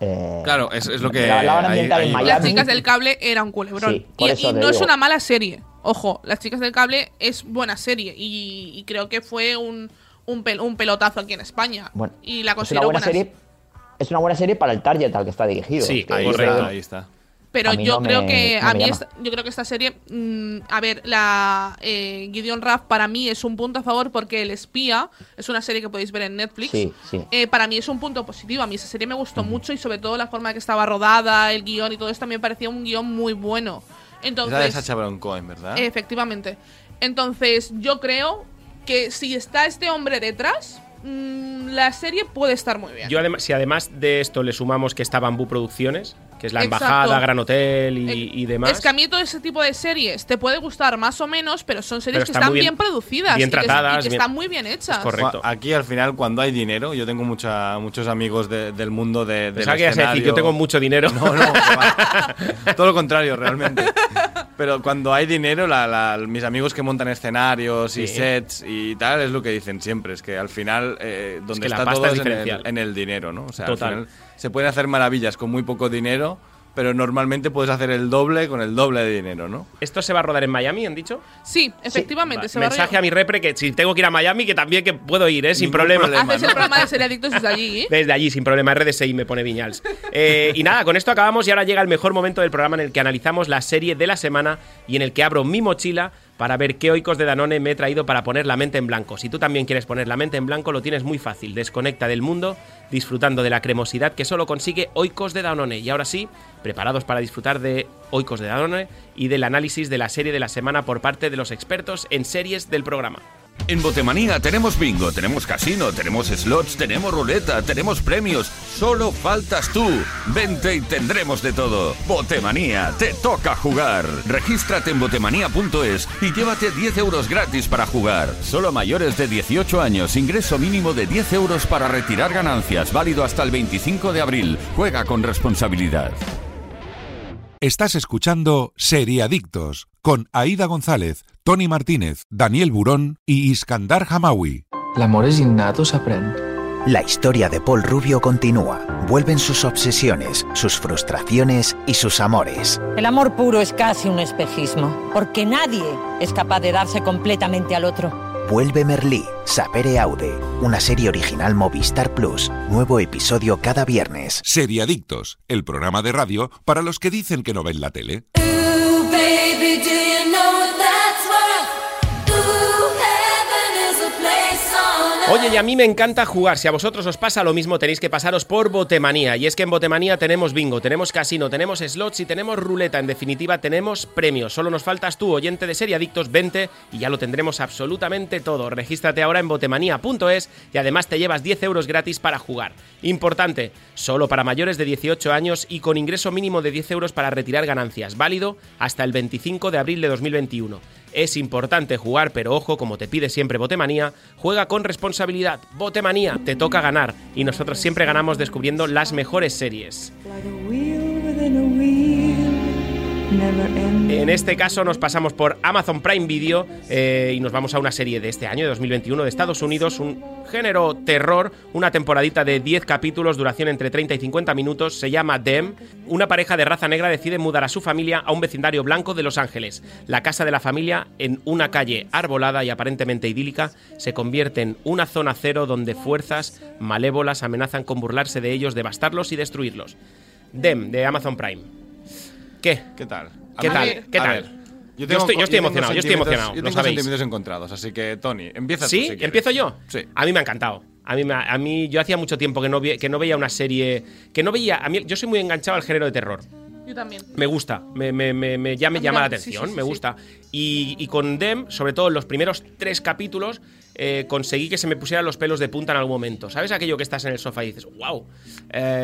Eh, Claro, es, es lo que. La- la van a ahí- ambientar en ahí- Miami. Las chicas del cable era un culebrón. Sí, y no es una mala serie. Ojo, Las chicas del cable es buena serie y, y creo que fue un, un, pel- un pelotazo aquí en España. Bueno, y la es una considero buena buena serie. Es una buena serie para el target al que está dirigido. Sí, Ahí correcto. ahí está. Pero yo no creo me- que no a mí esta- yo creo que esta serie, mm, a ver, la eh, Gideon Raff para mí es un punto a favor porque El espía es una serie que podéis ver en Netflix. Sí, sí. Eh, para mí es un punto positivo. A mí esa serie me gustó mucho y sobre todo la forma en que estaba rodada, el guion y todo esto me parecía un guion muy bueno. Es Entonces, de Sacha Baron Cohen, ¿verdad? efectivamente. Entonces, yo creo que si está este hombre detrás, mm, la serie puede estar muy bien. Yo además, si además de esto le sumamos que está Bambú Producciones, que es la Exacto. embajada, Gran Hotel y, Eh, y demás. Es que a mí todo ese tipo de series te puede gustar más o menos, pero son series Pero que están están muy bien, bien- producidas bien y que- y tratadas, que, bien- están muy bien hechas. correcto. Aquí al final, cuando hay dinero, yo tengo mucha, muchos amigos de- del mundo de, del que a decir, escenario. yo tengo mucho dinero. No, no, que todo lo contrario, realmente. Pero cuando hay dinero, la- la- mis amigos que montan escenarios y Sí. sets y tal, es lo que dicen siempre, es que al final eh, donde que la está pasta todo es es en el, diferencial. en el dinero, ¿no? O sea, Total. al final se pueden hacer maravillas con muy poco dinero, pero normalmente puedes hacer el doble con el doble de dinero, ¿no? ¿Esto se va a rodar en Miami, han dicho? Sí, efectivamente. Se va Mensaje a mi repre que si tengo que ir a Miami, que también que puedo ir, ¿eh? sin problema. problema. Haces el programa de Serie Adictos desde allí. ¿eh? Desde allí, sin problema, RDSI me pone Viñals. Eh, y nada, con esto acabamos y ahora llega el mejor momento del programa en el que analizamos la serie de la semana y en el que abro mi mochila para ver qué oicos de Danone me he traído para poner la mente en blanco. Si tú también quieres poner la mente en blanco, lo tienes muy fácil. Desconecta del mundo, disfrutando de la cremosidad que solo consigue oicos de Danone. Y ahora sí, preparados para disfrutar de oicos de Danone y del análisis de la serie de la semana por parte de los expertos en series del programa. En Botemanía tenemos bingo, tenemos casino, tenemos slots, tenemos ruleta, tenemos premios. Solo faltas tú. Vente y tendremos de todo. Botemanía, te toca jugar. Regístrate en botemanía.es y llévate 10 euros gratis para jugar. Solo mayores de 18 años, ingreso mínimo de 10 euros para retirar ganancias, válido hasta el 25 de abril. Juega con responsabilidad. Estás escuchando Seriadictos con Aida González, Tony Martínez, Daniel Burón y Iskandar Hamawi. L'amor és innat o s'aprèn? La historia de Paul Rubio continúa. Vuelven sus obsesiones, sus frustraciones y sus amores. El amor puro es casi un espejismo, porque nadie es capaz de darse completamente al otro. Vuelve Merlí, Sapere Aude, una serie original Movistar Plus. Nuevo episodio cada viernes. Seriadictos, el programa de radio para los que dicen que no ven la tele. Ooh, baby, do you know what Oye, y a mí me encanta jugar. Si a vosotros os pasa lo mismo, tenéis que pasaros por Botemanía. Y es que en Botemanía tenemos bingo, tenemos casino, tenemos slots y tenemos ruleta. En definitiva, tenemos premios. Solo nos faltas tú, oyente de Serie Adictos 20, y ya lo tendremos absolutamente todo. Regístrate ahora en botemanía.es y además te llevas 10 euros gratis para jugar. Importante, solo para mayores de 18 años y con ingreso mínimo de 10 euros para retirar ganancias. Válido hasta el 25 de abril de 2021. Es importante jugar, pero ojo, como te pide siempre Botemanía, juega con responsabilidad. Botemanía, te toca ganar. Y nosotros siempre ganamos descubriendo las mejores series. En este caso nos pasamos por Amazon Prime Video eh, y nos vamos a una serie de este año, de 2021, de Estados Unidos, un género terror, una temporadita de 10 capítulos, duración entre 30 y 50 minutos, se llama Dem. Una pareja de raza negra decide mudar a su familia a un vecindario blanco de Los Ángeles. La casa de la familia, en una calle arbolada y aparentemente idílica, se convierte en una zona cero donde fuerzas malévolas amenazan con burlarse de ellos, devastarlos y destruirlos. Dem, de Amazon Prime. ¿Qué? ¿Qué tal? ¿Qué tal? ver, ¿Qué a tal? ver, Yo tengo- estoy- yo estoy tengo emocionado, yo estoy emocionado, Yo lo tengo sabéis. sentimientos encontrados, así que, Tony, empieza tú, ¿Sí? si quieres. ¿Empiezo yo? Sí. A mí me ha encantado. A mí, a mí yo hacía mucho tiempo que no, vi- que no veía una serie. Que no veía. A mí, yo soy muy enganchado al género de terror. Yo también. Me gusta, me, me, me, ya me llama la atención, sí, sí, me gusta. Y, y con Dem, sobre todo en los primeros tres capítulos, eh, conseguí que se me pusieran los pelos de punta en algún momento. ¿Sabes aquello que estás en el sofá y dices, wow?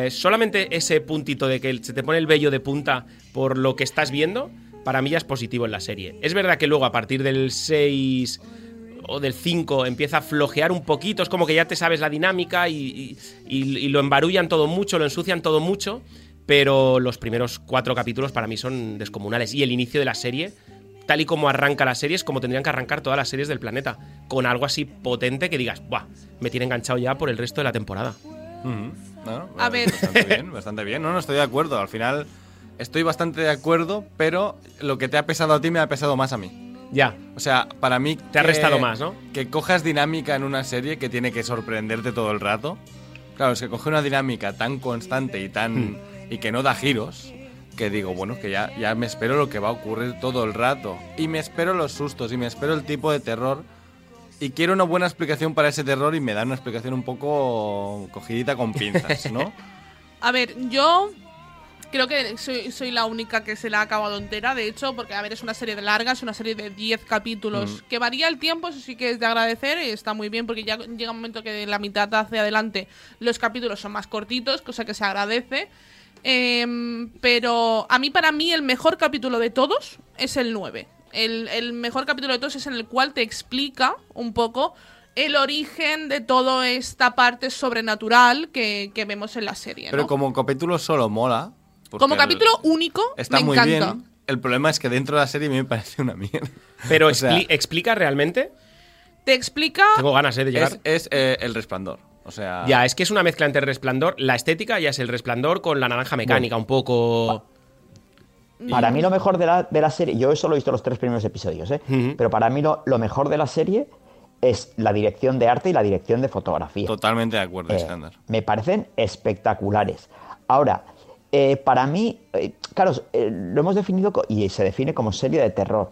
solamente ese puntito de que se te pone el vello de punta por lo que estás viendo, para mí ya es positivo en la serie. Es verdad que luego a partir del 6 o del 5 empieza a flojear un poquito, es como que ya te sabes la dinámica y, y- y- y lo embarullan todo mucho, lo ensucian todo mucho, pero los primeros cuatro capítulos para mí son descomunales. Y el inicio de la serie, tal y como arranca la serie, es como tendrían que arrancar todas las series del planeta, con algo así potente que digas, ¡buah! Me tiene enganchado ya por el resto de la temporada. No, A ver. Bastante bien, bastante bien. No, no estoy de acuerdo. Al final estoy bastante de acuerdo, pero lo que te ha pesado a ti me ha pesado más a mí. Ya. O sea, para mí. Te ha restado más, ¿no? Que cojas dinámica en una serie que tiene que sorprenderte todo el rato. Claro, es que coge una dinámica tan constante y tan. Hmm. Y que no da giros. Que digo, bueno, que ya, ya me espero lo que va a ocurrir todo el rato. Y me espero los sustos, y me espero el tipo de terror. Y quiero una buena explicación para ese terror y me dan una explicación un poco cogidita con pinzas, ¿no? A ver, yo creo que soy, soy la única que se la ha acabado entera, de hecho, porque, a ver, es una serie de larga, es una serie de 10 capítulos, Mm. que varía el tiempo, eso sí que es de agradecer, y está muy bien, porque ya llega un momento que de la mitad hacia adelante los capítulos son más cortitos, cosa que se agradece. Em, pero a mí, para mí, el mejor capítulo de todos es el 9. El, el mejor capítulo de todos es en el cual te explica un poco el origen de toda esta parte sobrenatural que, que vemos en la serie. Pero ¿no? como capítulo solo mola. Como el- capítulo único, Está me muy encanta. bien. El problema es que dentro de la serie a mí me parece una mierda. Pero O sea, expli- explica realmente. Te explica. Tengo ganas eh, de llegar. es, es, eh, el resplandor. O sea. Ya, es que es una mezcla entre el resplandor, la estética ya es el resplandor con la naranja mecánica, un poco. Para mí lo mejor de la, de la serie, yo solo he visto los tres primeros episodios, ¿eh? Pero para mí lo, lo mejor de la serie es la dirección de arte y la dirección de fotografía. Totalmente de acuerdo, Eh, Iskander. me parecen espectaculares. Ahora, eh, para mí, eh, claro, eh, lo hemos definido y se define como serie de terror.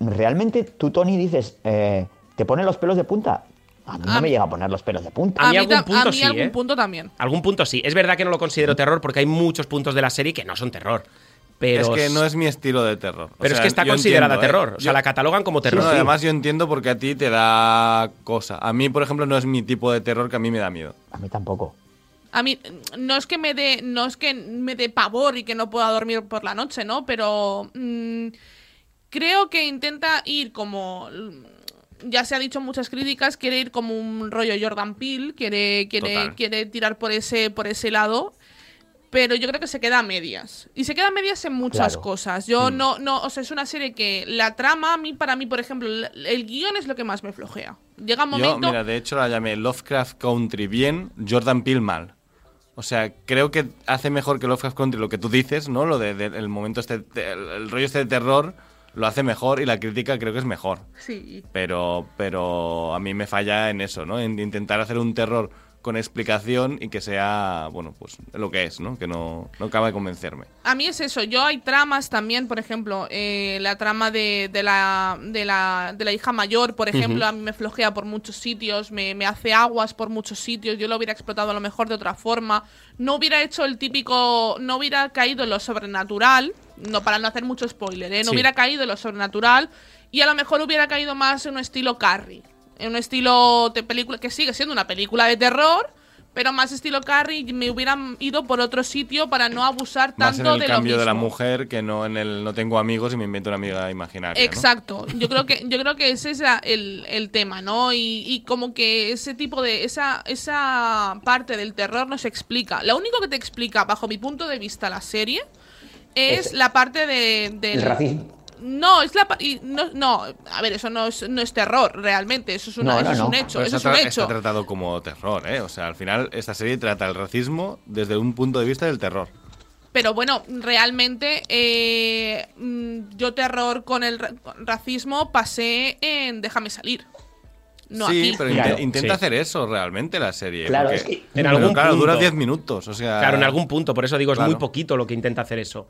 Realmente tú, Tony, dices, eh, ¿te ponen los pelos de punta? A mí no A me mí- llega a poner los pelos de punta. A mí a algún ta- punto a mí sí, algún ¿eh? punto también. Algún punto sí. Es verdad que no lo considero terror porque hay muchos puntos de la serie que no son terror. Pero es que no es mi estilo de terror. O Pero es que está considerada entiendo, ¿eh? terror. O sea, Yo- la catalogan como terror. no, además yo entiendo porque a ti te da cosa. A mí, por ejemplo, no es mi tipo de terror que a mí me da miedo. A mí tampoco. A mí no es que me dé no es que me dé pavor y que no pueda dormir por la noche, ¿no? Pero mm, creo que intenta ir como ya se ha dicho en muchas críticas, quiere ir como un rollo Jordan Peele, quiere quiere Total. quiere tirar por ese por ese lado. Pero yo creo que se queda a medias. Y se queda a medias en muchas Claro. cosas. Yo Mm. no, no, o sea, es una serie que la trama, a mí, para mí, por ejemplo, el, el guion es lo que más me flojea. Llega un Yo, momento. mira, de hecho la llamé Lovecraft Country bien, Jordan Peele mal. O sea, creo que hace mejor que Lovecraft Country lo que tú dices, ¿no? Lo del de, el momento este, de- el, el rollo este de terror lo hace mejor y la crítica creo que es mejor. Sí. Pero, pero a mí me falla en eso, ¿no? En intentar hacer un terror con explicación y que sea, bueno, pues lo que es, ¿no? Que no, no acaba de convencerme. A mí es eso, yo hay tramas también, por ejemplo, eh, la trama de, de la, de, la, de la hija mayor, por ejemplo, a mí me flojea por muchos sitios, me, me hace aguas por muchos sitios, yo lo hubiera explotado a lo mejor de otra forma, no hubiera hecho el típico, no hubiera caído en lo sobrenatural, no para no hacer mucho spoiler, ¿eh? no Sí. hubiera caído en lo sobrenatural y a lo mejor hubiera caído más en un estilo Carrie, en un estilo de película que sigue siendo una película de terror. Pero más estilo Carrie, me hubieran ido por otro sitio para no abusar Más tanto en el de lo cambio mismo. de la mujer que no en el no tengo amigos y me invento una amiga imaginaria. ¿no? Exacto. Yo creo que yo creo que ese es la- el, el tema, ¿no? Y, y como que ese tipo de esa esa parte del terror no se explica. Lo único que te explica, bajo mi punto de vista, la serie es, Es- la parte de, del El racismo. No, es la pa- y no, no, a ver, eso no es, no es terror realmente, eso es, una, No, eso no, es un hecho, Pero eso es está, un hecho. está tratado como terror, ¿eh? O sea, al final esta serie trata el racismo desde un punto de vista del terror. Pero bueno, realmente eh, mm, yo terror con el racismo pasé en Déjame salir. No sí, aquí. pero Claro, intenta sí. hacer eso realmente la serie. Claro, porque- es que- En pero algún claro, dura punto. 10 minutos, o sea... Claro, en algún punto, por eso digo, es muy poquito lo que intenta hacer eso.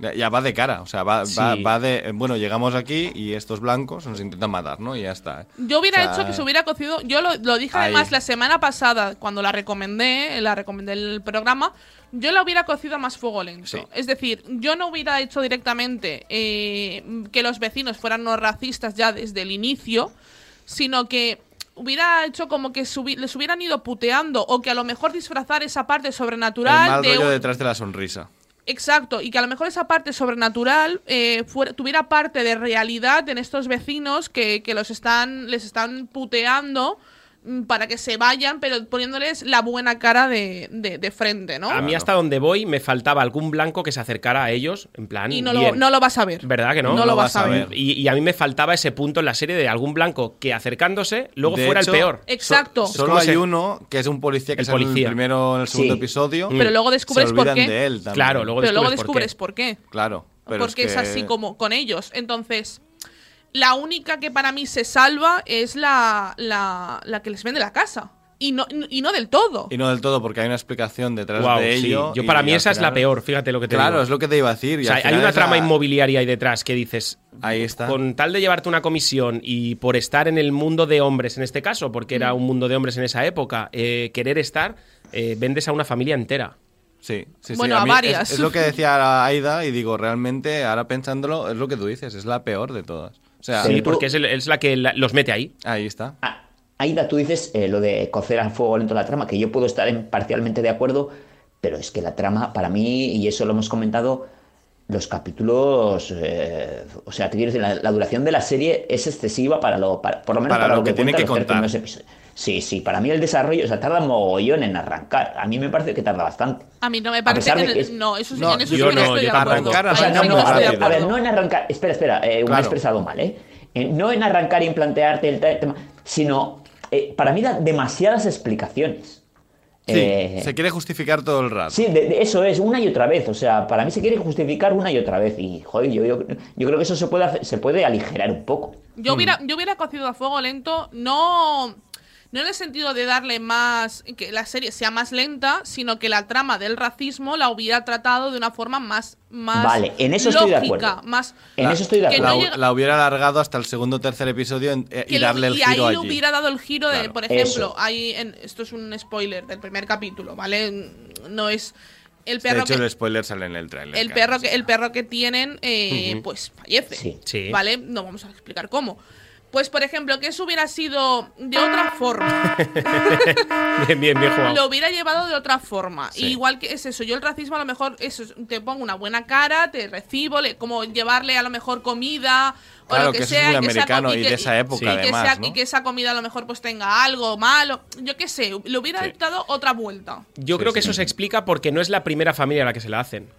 Ya, va de cara, o sea, va, va, Sí. va de... Bueno, llegamos aquí y estos blancos nos intentan matar, ¿no? Y ya está. ¿eh? Yo hubiera O sea, hecho que se hubiera cocido. Yo lo, lo dije Ahí. además la semana pasada, cuando la recomendé, la recomendé el programa. Yo la hubiera cocido a más fuego lento. Sí. Es decir, yo no hubiera hecho directamente eh, que los vecinos fueran no racistas ya desde el inicio, sino que hubiera hecho como que subi- les hubieran ido puteando o que a lo mejor disfrazar esa parte El sobrenatural mal de rollo un- detrás de la sonrisa. Exacto, y que a lo mejor esa parte sobrenatural eh, fuera- tuviera parte de realidad en estos vecinos que, que los están, les están puteando para que se vayan, pero poniéndoles la buena cara de, de- de frente, ¿no? A mí hasta donde voy me faltaba algún blanco que se acercara a ellos, en plan... y no lo, no lo vas a ver. ¿Verdad que no? No lo vas a ver. Y, y a mí me faltaba ese punto en la serie de algún blanco que acercándose luego De fuera hecho, el peor. Exacto. So- solo hay uno que es un policía que El sale en policía. el primero, en el segundo Sí. episodio. Pero luego descubres se por qué. de él también. Claro, luego pero luego descubres por qué. descubres por qué. Claro. Pero porque es, que- así como con ellos. Entonces, la única que para mí se salva es la, la, la que les vende la casa. Y no, y no del todo. Y no del todo, porque hay una explicación detrás de sí. ello. Yo para mí esa es la peor, fíjate lo que te Claro, digo. es lo que te iba a decir. y O sea, hay una trama inmobiliaria ahí detrás que dices, Ahí está. con tal de llevarte una comisión y por estar en el mundo de hombres en este caso, porque era un mundo de hombres en esa época, eh, querer estar, eh, vendes a una familia entera. Sí, sí, sí. Bueno, a mí varias. Es, es lo que decía Aida y digo, realmente, ahora pensándolo, es lo que tú dices, es la peor de todas. O sea, Sí, tú- porque es, el- es la que la- los mete ahí. ahí está. Ah, Aida, tú dices eh, lo de cocer a fuego lento la trama, que yo puedo estar en- parcialmente de acuerdo, pero es que la trama, para mí, y eso lo hemos comentado, los capítulos, eh, o sea, te quiero decir, la, la duración de la serie es excesiva para lo, para- por lo menos Para para, lo lo que que, tiene cuenta que los tres contar. primeros episodios. Sí, sí, para mí el desarrollo, o sea, tarda mogollón en arrancar. A mí me parece que tarda bastante. A mí no me parece que. en que es- no, eso, sí- No, en eso yo sí que no no, estoy yo de acuerdo. arrancar, O sea, no, no, a ver, a ver, no en arrancar, espera, espera, eh, me he Claro. expresado mal, ¿eh? Eh, No en arrancar y plantearte el te- tema, sino, eh, para mí da demasiadas explicaciones. Sí, Eh, se quiere justificar todo el rato. Sí, de- de- eso es, una y otra vez. O sea, para mí se quiere justificar una y otra vez. Y, joder, yo, yo, yo creo que eso se puede, hacer- se puede aligerar un poco. Yo hubiera, yo hubiera cocido a fuego lento, no, no en el sentido de darle más, que la serie sea más lenta, sino que la trama del racismo la hubiera tratado de una forma más, más Vale, en eso estoy de lógica, acuerdo. más En La- eso estoy de acuerdo. no La, hubiera alargado hasta el segundo o tercer episodio en- eh, y lo- darle el y ahí giro le allí. hubiera dado el giro de, Claro. por ejemplo, hay en, esto es un spoiler del primer capítulo, ¿vale? No es el De perro hecho, que el spoiler sale en el trailer. el perro que el perro que tienen eh, pues fallece Sí. Sí. vale no vamos a explicar cómo pues por ejemplo que eso hubiera sido de otra forma Bien, bien, bien jugado. lo hubiera llevado de otra forma Sí. igual que es eso yo el racismo a lo mejor eso es, te pongo una buena cara te recibo le- como llevarle a lo mejor comida o Claro, lo que, que eso es sea muy y que americano co- y que- de esa época, y que además, sea- ¿no? y que esa comida a lo mejor pues tenga algo malo yo qué sé le hubiera Sí. dado otra vuelta Yo Sí, creo que sí. eso se explica porque no es la primera familia a la que se la hacen.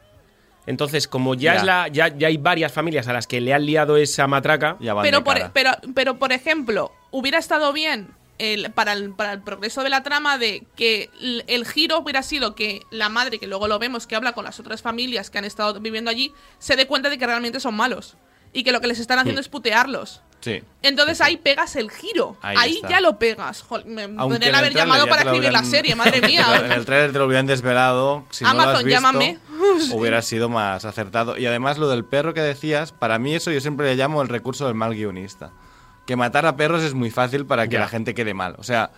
Entonces, como ya, Ya. es la, ya, ya hay varias familias a las que le han liado esa matraca, Ya van pero de por, cara. pero, pero, por ejemplo, hubiera estado bien el- para, el, para el progreso de la trama de que el, el giro hubiera sido que la madre, que luego lo vemos, que habla con las otras familias que han estado viviendo allí, se dé cuenta de que realmente son malos. Y que lo que les están haciendo es putearlos. Sí. Entonces ahí pegas el giro. Ahí ya lo pegas. Me podrían en el haber llamado para escribir la serie, madre en mía. el trailer te lo hubieran desvelado. Si no lo has Amazon, visto, llámame. hubiera sido más acertado. Y además, lo del perro que decías, para mí eso yo siempre le llamo el recurso del mal guionista. Que matar a perros es muy fácil para que Ya. la gente quede mal. O sea,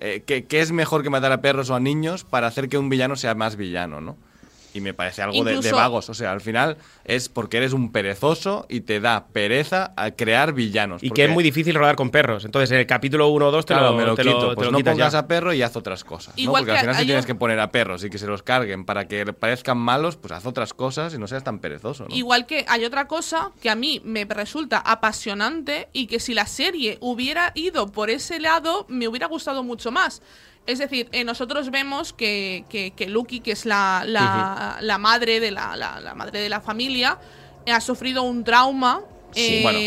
eh, ¿qué, qué es mejor que matar a perros o a niños para hacer que un villano sea más villano, no? Y me parece algo de- de, vagos. O sea, al final es porque eres un perezoso y te da pereza a crear villanos. y porque- que es muy difícil rodar con perros. Entonces, en el capítulo 1 o 2 te Claro, lo, me lo te quito. pues lo no pongas ya. a perro y haz otras cosas. ¿no? Igual Porque que al final si tienes que poner a perros y que se los carguen para que parezcan malos, pues haz otras cosas y no seas tan perezoso. ¿no? Igual que hay otra cosa que a mí me resulta apasionante y que si la serie hubiera ido por ese lado me hubiera gustado mucho más. Es decir, eh, nosotros vemos que, que, que Lucky, que es la, la, la madre de la, la- madre de la familia, eh, ha sufrido un trauma. Sí, eh, bueno,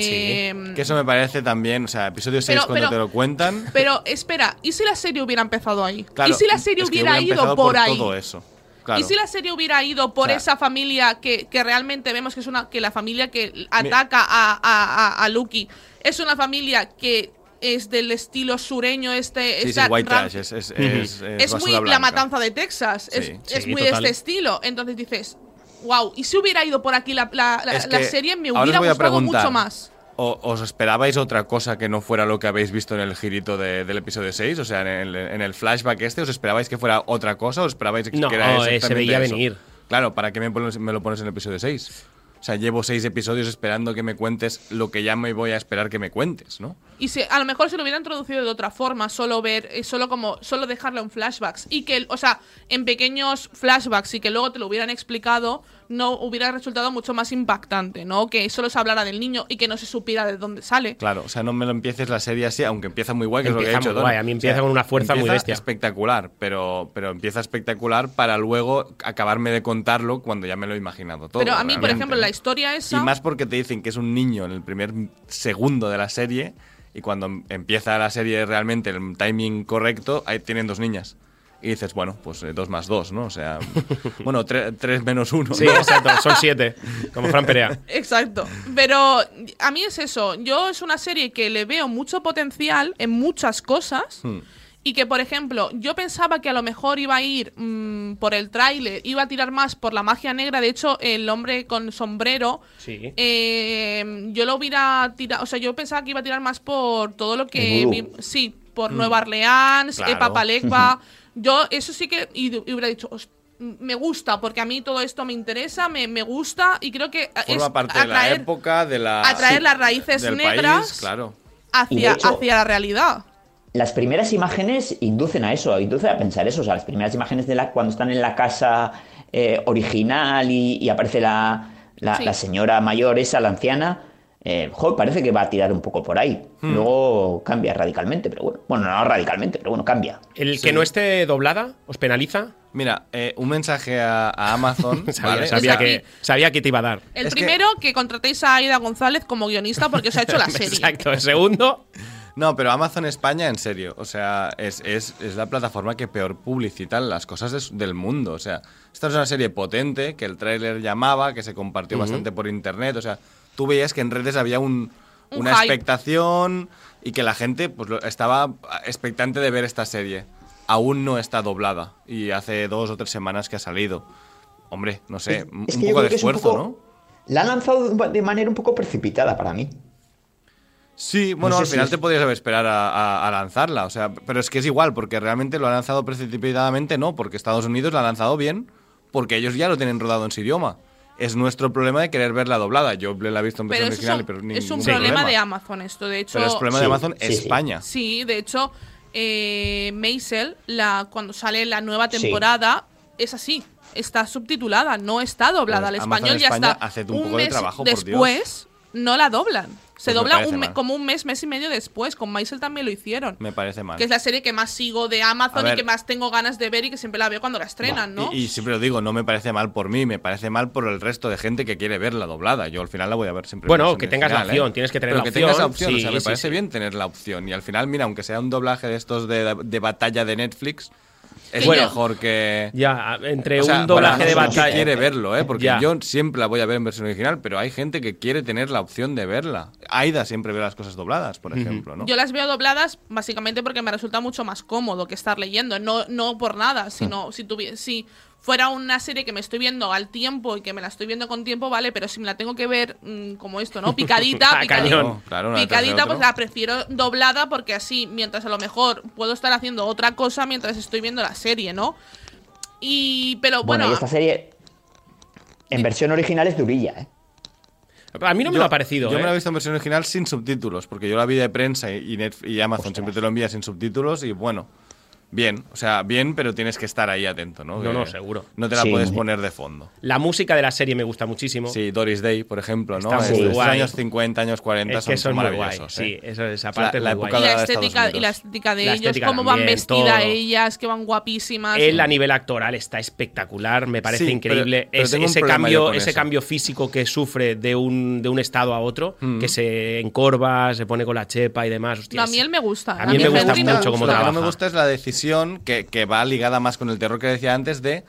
sí. Que eso me parece también, o sea, episodio 6 Pero- cuando pero- te lo cuentan. Pero espera, ¿y si la serie hubiera empezado ahí? Claro, ¿Y si la serie hubiera ido empezado por, ahí? todo eso. Claro. ¿Y si la serie hubiera ido por O sea- esa familia que, que realmente vemos que es una que la familia que ataca a, a, a, a Lucky es una familia que es del estilo sureño este Sí, sí, white trash, es, es, es, es es muy la matanza de Texas es, Sí. es muy total. de este estilo entonces dices wow y si hubiera ido por aquí la, la, la- Es la que serie me hubiera gustado mucho más ¿o- ¿Os esperabais otra cosa que no fuera lo que habéis visto en el girito de- del episodio 6? O sea, en el, en el flashback este, ¿os esperabais que fuera otra cosa o os esperabais que No, era eh, se exactamente veía eso? venir. Claro, ¿para qué me, pones- me lo pones en el episodio 6? O sea, llevo seis episodios esperando que me cuentes lo que ya me voy a esperar que me cuentes, ¿no? Y si, a lo mejor se lo hubiera introducido de otra forma, solo ver, eh, solo como, solo dejarlo en flashbacks. Y que, o sea, en pequeños flashbacks y que luego te lo hubieran explicado, no hubiera resultado mucho más impactante, ¿no? Que solo se hablara del niño y que no se supiera de dónde sale. Claro, o sea, no me lo empieces la serie así, aunque empieza muy guay, que es lo que ha hecho guay, a mí empieza con una fuerza muy bestia. espectacular, pero, pero empieza espectacular para luego acabarme de contarlo cuando ya me lo he imaginado todo. Pero a mí, por ejemplo, ¿no? la historia Y esa. más porque te dicen que es un niño en el primer segundo de la serie y cuando em- empieza la serie realmente el timing correcto, ahí tienen dos niñas. Y dices, bueno, pues eh, dos más dos, ¿no? O sea, bueno, tre- tres menos uno. Sí, ¿no? exacto, son siete, como Fran Perea. Exacto. Pero a mí es eso. Yo es una serie que le veo mucho potencial en muchas cosas. Hmm. Y que, por ejemplo, yo pensaba que a lo mejor iba a ir mm, por el tráiler, iba a tirar más por la magia negra. De hecho, el hombre con sombrero, Sí. eh, yo lo hubiera tirado. O sea, yo pensaba que iba a tirar más por todo lo que. Vi- sí, por Nueva Orleans, Claro. eh, Papalegba. yo, eso sí que. Y, y hubiera dicho. "Host- Me gusta, porque a mí todo esto me interesa, me, me gusta y creo que Forma es parte de la atraer- época, de la... atraer las raíces del negras país, claro. Hacia, hecho- hacia la realidad. Las primeras imágenes inducen a eso, inducen a pensar eso. O sea, las primeras imágenes de la cuando están en la casa eh, original y, y aparece la, la, Sí. la señora mayor, esa, la anciana. Eh, jo, parece que va a tirar un poco por ahí. Hmm. Luego cambia radicalmente, pero bueno. Bueno, no radicalmente, pero bueno, cambia. ¿El Sí. que no esté doblada os penaliza? Mira, eh, un mensaje a, a Amazon, Sabía, ¿vale? sabía O sea, que, sabía que te iba a dar. El Es que- primero, que... contratéis a Aida González como guionista porque os ha hecho la serie. Exacto. El segundo, No, pero Amazon España, en serio. O sea, es, es- es la plataforma que peor publicita las cosas de del mundo. O sea, esta es una serie potente que el tráiler llamaba, que se compartió bastante por internet. O sea, tú veías que en redes había un- Un una hype. expectación y que la gente pues, lo- estaba expectante de ver esta serie. Aún no está doblada y hace dos o tres semanas que ha salido. Hombre, no sé, un Es que poco de esfuerzo, poco- ¿no? La han lanzado de manera un poco precipitada para mí. Sí, bueno, sé al si final es- te podrías haber esperar a, a- a lanzarla, o sea, pero es que es igual, porque realmente lo ha lanzado precipitadamente, no, porque Estados Unidos la ha lanzado bien, porque ellos ya lo tienen rodado en su idioma. Es nuestro problema de querer verla doblada. Yo la he visto en versión original, pero es un ningún problema de Amazon esto. De hecho, Pero es problema de Amazon sí. España. Sí, de hecho, eh, Maisel, la, cuando sale la nueva Sí. temporada, es así. Está subtitulada, no está doblada al Pues Amazon español. Ya España, está. haced un poco de trabajo, por Dios. después, no la doblan. Se Pues me dobla un me- como un mes, mes y medio después. Con Maisel también lo hicieron. Me parece mal. Que es la serie que más sigo de Amazon y que más tengo ganas de ver y que siempre la veo cuando la estrenan, ¿no? Y, y siempre lo digo, no me parece mal por mí, me parece mal por el resto de gente que quiere verla doblada. Yo al final la voy a ver siempre. en Bueno, que tengas la original, opción, ¿eh? tienes que tener Pero la que tengas la opción, opción, o sí, sea, me sí, parece sí. bien tener la opción. Y al final, mira, aunque sea un doblaje de estos de, de batalla de Netflix, es Bueno. mejor que. ya, entre O sea, un doblaje de gente que batalla. quiere verlo, ¿eh? Porque Ya. yo siempre la voy a ver en versión original, pero hay gente que quiere tener la opción de verla. Aida siempre ve las cosas dobladas, por ejemplo, ¿no? Yo las veo dobladas básicamente porque me resulta mucho más cómodo que estar leyendo. No, no por nada, sino si, tuvi- si fuera una serie que me estoy viendo al tiempo y que me la estoy viendo con tiempo, vale, pero si me la tengo que ver mm, como esto, ¿no? Picadita, picadita, claro, picadita, pues la prefiero doblada porque así, mientras a lo mejor puedo estar haciendo otra cosa mientras estoy viendo la serie, ¿no? Y, pero Bueno, bueno, y esta serie en versión original es durilla, ¿eh? A mí no me Yo- lo ha parecido. Yo ¿eh? me la he visto en versión original sin subtítulos, porque yo la vi de prensa y, y Netf- y Amazon siempre te lo envía sin subtítulos y bueno, bien. O sea, bien, pero tienes que estar ahí atento, ¿no? No, Que no, seguro. No te la Sí. puedes poner de fondo. La música de la serie me gusta muchísimo. Sí, Doris Day, por ejemplo, ¿no? Está Es guay. años 50, años 40 Es que son, es son muy guay. maravillosos. Sí, ¿eh? eso, esa La- parte la es muy época Y la estética, y la estética de La ellos, estética cómo van también, vestidas todo. ellas, que van guapísimas. Él a nivel actoral está espectacular, me parece Sí, increíble. pero- pero un ese cambio, ese eso. cambio físico que sufre de un, de un estado a otro, Mm. que se encorva, se pone con la chepa y demás. hostia, No, a es- mí él me gusta. A mí me gusta mucho cómo Lo que trabaja. no me gusta es la decisión que, que va ligada más con el terror que decía antes de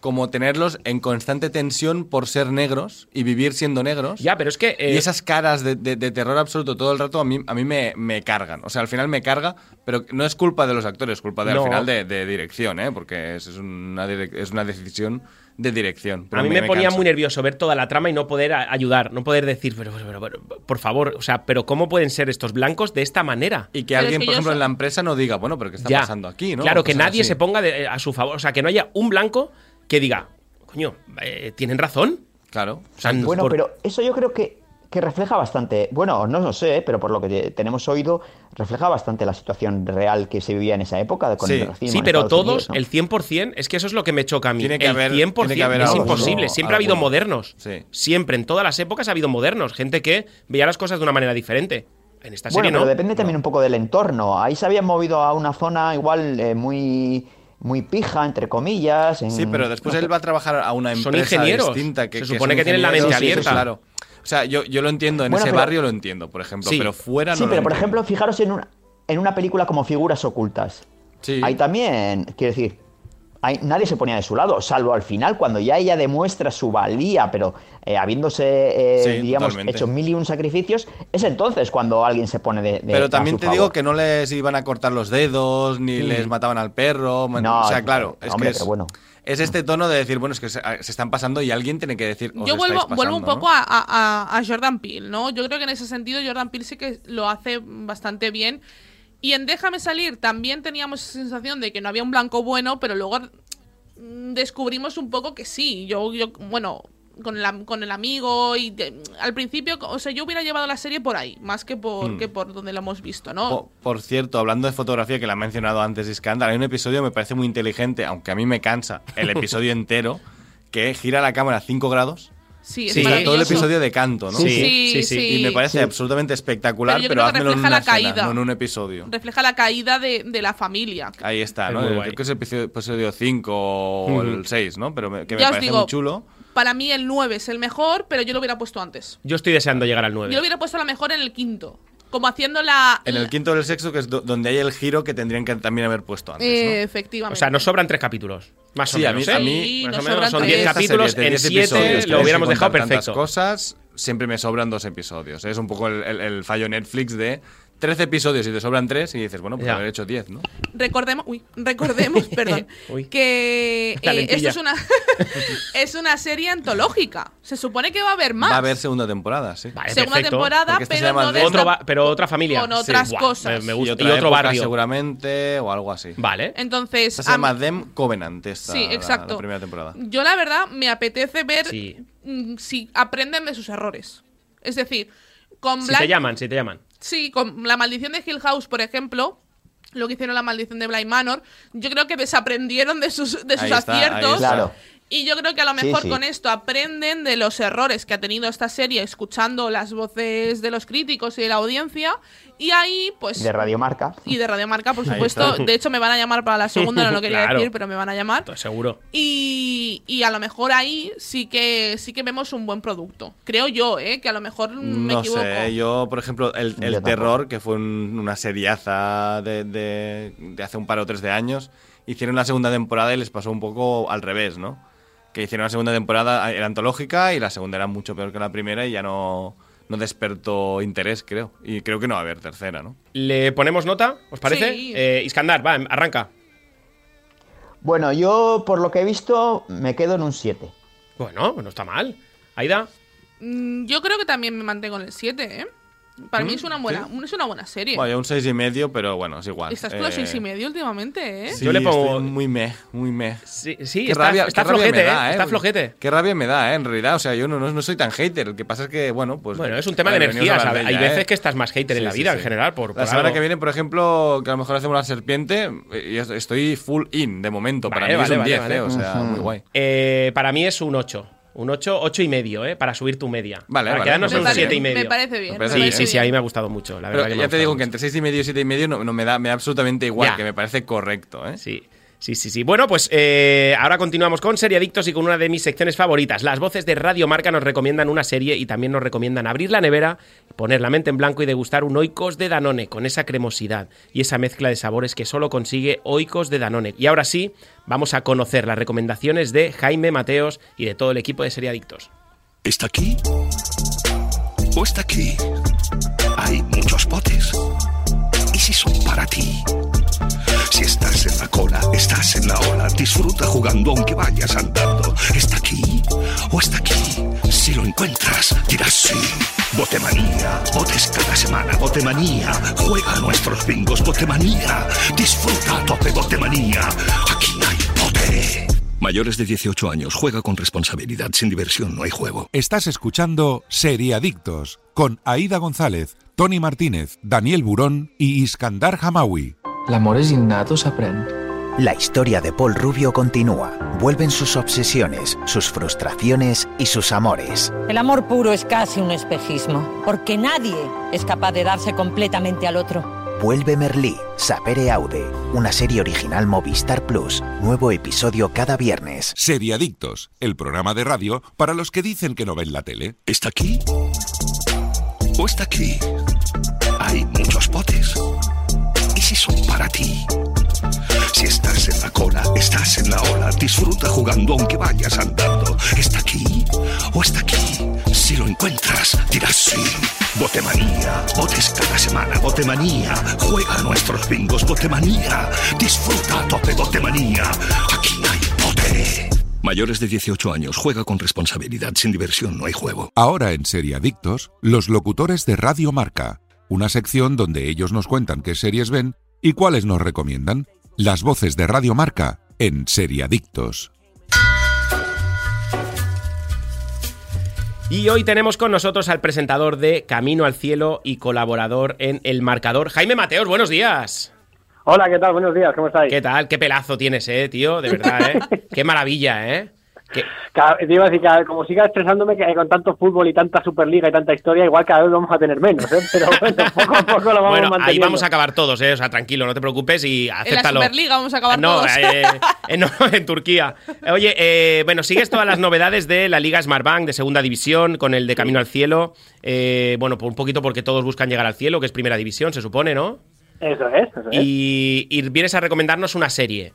como tenerlos en constante tensión por ser negros y vivir siendo negros. Ya, pero es que. eh, y esas caras de, de- de terror absoluto todo el rato a mí, a mí me, me cargan. O sea, al final me carga, pero no es culpa de los actores, es culpa de, al final de, de dirección, ¿eh? porque es, es una, es una decisión de dirección. Pero a mí me, ponía cansa. muy nervioso ver toda la trama y no poder ayudar, no poder decir, pero, pero- pero- pero, por favor, o sea, pero ¿cómo pueden ser estos blancos de esta manera? Y que Pero es alguien, que por ejemplo, en la empresa no diga, bueno, pero ¿qué está Ya. pasando aquí? ¿no? Claro, que nadie así. se ponga de- a su favor, o sea, que no haya un blanco que diga, coño, eh, ¿tienen razón? Claro. O sea, Bueno, por- pero eso yo creo que, que refleja bastante, bueno, no lo sé, pero por lo que te- tenemos oído, refleja bastante la situación real que se vivía en esa época con Sí. el racismo Sí, pero Estados todos, Unidos, ¿no? el 100%, es que eso es lo que me choca a mí. Tiene que el haber- 100% tiene que haber es alguno, imposible. Siempre ha habido modernos. Sí. Siempre, en todas las épocas ha habido modernos. Gente que veía las cosas de una manera diferente. En esta Bueno, serie pero no. depende también un poco del entorno. Ahí se habían movido a una zona igual eh, muy, muy pija, entre comillas. en- Sí, pero después no él va a trabajar a una Son empresa ingenieros. distinta. Que, Se que supone son que tienen la mente sí, sí, abierta. claro. O sea, yo, yo lo entiendo, en Bueno, ese pero- barrio lo entiendo, por ejemplo, Sí. pero fuera no Sí, lo pero por entiendo. ejemplo, fijaros en una, en una película como Figuras Ocultas. Sí. Ahí también, quiero decir, ahí nadie se ponía de su lado, salvo al final, cuando ya ella demuestra su valía, pero eh, habiéndose, eh, Sí, digamos, totalmente. hecho mil y un sacrificios, es entonces cuando alguien se pone de. de- Pero a también te digo que no les iban a cortar los dedos, ni les mataban al perro. No, o sea, claro, hombre, es que es, pero bueno. Es este tono de decir, bueno, es que se, se están pasando y alguien tiene que decir. "Os Yo vuelvo, estáis vuelvo un pasando", poco ¿no? a, a- a Jordan Peele, ¿no? Yo creo que en ese sentido Jordan Peele sí que lo hace bastante bien. Y en Déjame salir también teníamos esa sensación de que no había un blanco bueno, pero luego mm, descubrimos un poco que sí. Yo, yo bueno, con el, am- con el amigo y de- al principio, o sea, yo hubiera llevado la serie por ahí, más que por, Hmm. que por donde lo hemos visto, ¿no? Po- Por, cierto, hablando de fotografía que la ha mencionado antes Iskandar, hay un episodio que me parece muy inteligente, aunque a mí me cansa el episodio entero, que gira la cámara a 5 grados. sí, es sí, todo el episodio de canto, ¿no? Sí, Sí, sí. Y me parece Sí. absolutamente espectacular, Pero pero, házmelo en refleja una la escena, caída. no en un episodio. Refleja la caída de, de la familia. Ahí está, Es ¿no? Creo que es el episodio, episodio 5 o Ujú. el 6, ¿no? Pero me- que me Ya parece digo, muy chulo. Para mí el 9 es el mejor, pero yo lo hubiera puesto antes. Yo estoy deseando llegar al 9. Yo lo hubiera puesto a lo mejor en el quinto. Como haciendo la. En el quinto o el sexto, que es do- donde hay el giro que tendrían que también haber puesto antes, Eh, ¿no? Efectivamente. O sea, nos sobran tres capítulos. Más o Sí, a menos, mí- ¿eh? a mí- Sí, Más o nos menos son tres. 10 Estas capítulos, series de en 10 7 episodios que lo hubiéramos dejado perfecto. cosas, siempre me sobran dos episodios. Es un poco el, el- el fallo Netflix de 13 episodios y te sobran 3 y dices, bueno, pues Ya. haber hecho 10, ¿no? Recordemos, uy, recordemos, perdón, Uy. que eh, esto es una es una serie antológica. Se supone que va a haber más. Va a haber segunda temporada, sí. Vale, segunda perfecto. temporada, pero no The- de Otro esta- va- pero otra familia. con otras cosas. Me, me Y, gusta. otra Y otro barrio. seguramente o algo así. Vale. Entonces, Esta se llama Them Covenant, esta, Sí, exacto. La, primera temporada. yo la verdad me apetece ver Sí. mm, si aprenden de sus errores. Es decir, con Si Black te llaman, si te llaman. Sí, con la maldición de Hill House, por ejemplo, lo que hicieron la maldición de Bly Manor, yo creo que desaprendieron de sus, de sus está, aciertos. Claro. Y yo creo que a lo mejor sí. con esto aprenden de los errores que ha tenido esta serie, escuchando las voces de los críticos y de la audiencia. Y ahí, pues. De Radiomarca. Y de Radiomarca, por supuesto. De hecho, me van a llamar para la segunda, no lo quería Claro. decir, pero me van a llamar. Estoy seguro. Y, y a lo mejor ahí sí que sí que vemos un buen producto. Creo yo, ¿eh? Que a lo mejor me no equivoco. sé, yo, por ejemplo, el, el terror, que fue un- una seriaza de, de- de hace un par o tres de años, hicieron la segunda temporada y les pasó un poco al revés, ¿no? Que hicieron la segunda temporada, era antológica y la segunda era mucho peor que la primera y ya no, no despertó interés, creo. Y creo que no va a haber tercera, ¿no? ¿Le ponemos nota? ¿Os parece? Sí. Eh, Iskandar, va, arranca. Bueno, yo por lo que he visto me quedo en un 7. Bueno, no está mal. Aida, Mm, Yo creo que también me mantengo en el 7, ¿eh? Para mí es una buena, es una buena serie. Vaya, un seis y medio, pero bueno, es igual. Estás con los Eh, seis y medio últimamente, ¿eh? sí, Yo le pongo- muy meh, muy meh. Sí, sí Qué está, rabia- está qué rabia flojete, me da, ¿eh? ¿eh? Está flojete. Qué rabia me da, ¿eh? En realidad, o sea, yo no, no, no soy tan hater. Lo que pasa es que, bueno, pues. Bueno, es un tema vale, de energía, ¿sabes? Hay veces ¿eh? que estás más hater en la vida, sí. en general. Por, La semana algo. que viene, por ejemplo, que a lo mejor hacemos la serpiente, eh, y est- estoy full in de momento. Para Vale, mí es vale, un vale, 10, vale. ¿eh? O sea, muy guay. Eh, para mí es un 8. Un 8, 8 y medio, ¿eh? Para subir tu media. Vale, para vale, quedarnos me en un parece 7 y bien. medio. Me parece bien. Me parece Sí, bien. sí, sí, a mí me ha gustado mucho. La verdad Pero que me ya ha te digo gustado que entre 6 y medio y 7 y medio no, no me, da, me da absolutamente igual, Ya. que me parece correcto, ¿eh? Sí. Sí, sí, sí. Bueno, pues eh, ahora continuamos con Seriadictos y con una de mis secciones favoritas. Las voces de Radio Marca nos recomiendan una serie y también nos recomiendan abrir la nevera, poner la mente en blanco y degustar un Oikos de Danone con esa cremosidad y esa mezcla de sabores que solo consigue Oikos de Danone. Y ahora sí, vamos a conocer las recomendaciones de Jaime Mateos y de todo el equipo de Seriadictos. ¿Está aquí? ¿O está aquí? Hay muchos potes. ¿Y si son para ti? Si estás en la cola, estás en la ola. Disfruta jugando aunque vayas andando. ¿Está aquí? ¿O está aquí? Si lo encuentras, dirás sí. Botemanía, botes cada semana, Botemanía. Juega a nuestros bingos, Botemanía. Disfruta a tope, Botemanía. Aquí hay bote. Mayores de 18 años, juega con responsabilidad. Sin diversión no hay juego. Estás escuchando Seriadictos con Aida González, Tony Martínez, Daniel Burón y Iskandar Hamawi. L'amor és innat o s'aprèn? La historia de Paul Rubio continúa. Vuelven sus obsesiones, sus frustraciones y sus amores. El amor puro es casi un espejismo, porque nadie es capaz de darse completamente al otro. Vuelve Merlí, Sapere Aude, una serie original Movistar Plus. Nuevo episodio cada viernes. Seriadictos, el programa de radio para los que dicen que no ven la tele. ¿Está aquí? ¿O está aquí? Hay muchos potes. ¿Y si son para ti? Si estás en la cola, estás en la ola. Disfruta jugando aunque vayas andando. ¿Está aquí? ¿O está aquí? Si lo encuentras, dirás sí. Botemanía, botes cada semana, Botemanía. Juega nuestros bingos, Botemanía. Disfruta a tope, Botemanía. Aquí hay bote. Mayores de 18 años, juega con responsabilidad. Sin diversión no hay juego. Ahora en Seriadictos, los locutores de Radio Marca, una sección donde ellos nos cuentan qué series ven y cuáles nos recomiendan. Las voces de Radio Marca en Seriadictos. Y hoy tenemos con nosotros al presentador de Camino al Cielo y colaborador en El Marcador, Jaime Mateos. Buenos días. Hola, ¿qué tal? Buenos días, ¿cómo estáis? ¿Qué tal? Qué pelazo tienes, eh, tío, de verdad, eh. Qué maravilla, eh. Qué- Cada- te iba a decir que como siga estresándome que con tanto fútbol y tanta Superliga y tanta historia, igual cada vez vamos a tener menos, ¿eh? Pero bueno, poco a poco lo vamos Bueno, ahí manteniendo. vamos a acabar todos, eh. O sea, tranquilo, no te preocupes y En la acéptalo. Superliga vamos a acabar no, todos. eh, eh, no, en Turquía. Oye, eh, bueno, sigues todas las novedades de la Liga Smartbank de Segunda División con el de Camino al Cielo. Eh, bueno, por un poquito porque todos buscan llegar al cielo, que es Primera División, se supone, ¿no? Eso es, eso es. Y, y vienes a recomendarnos una serie,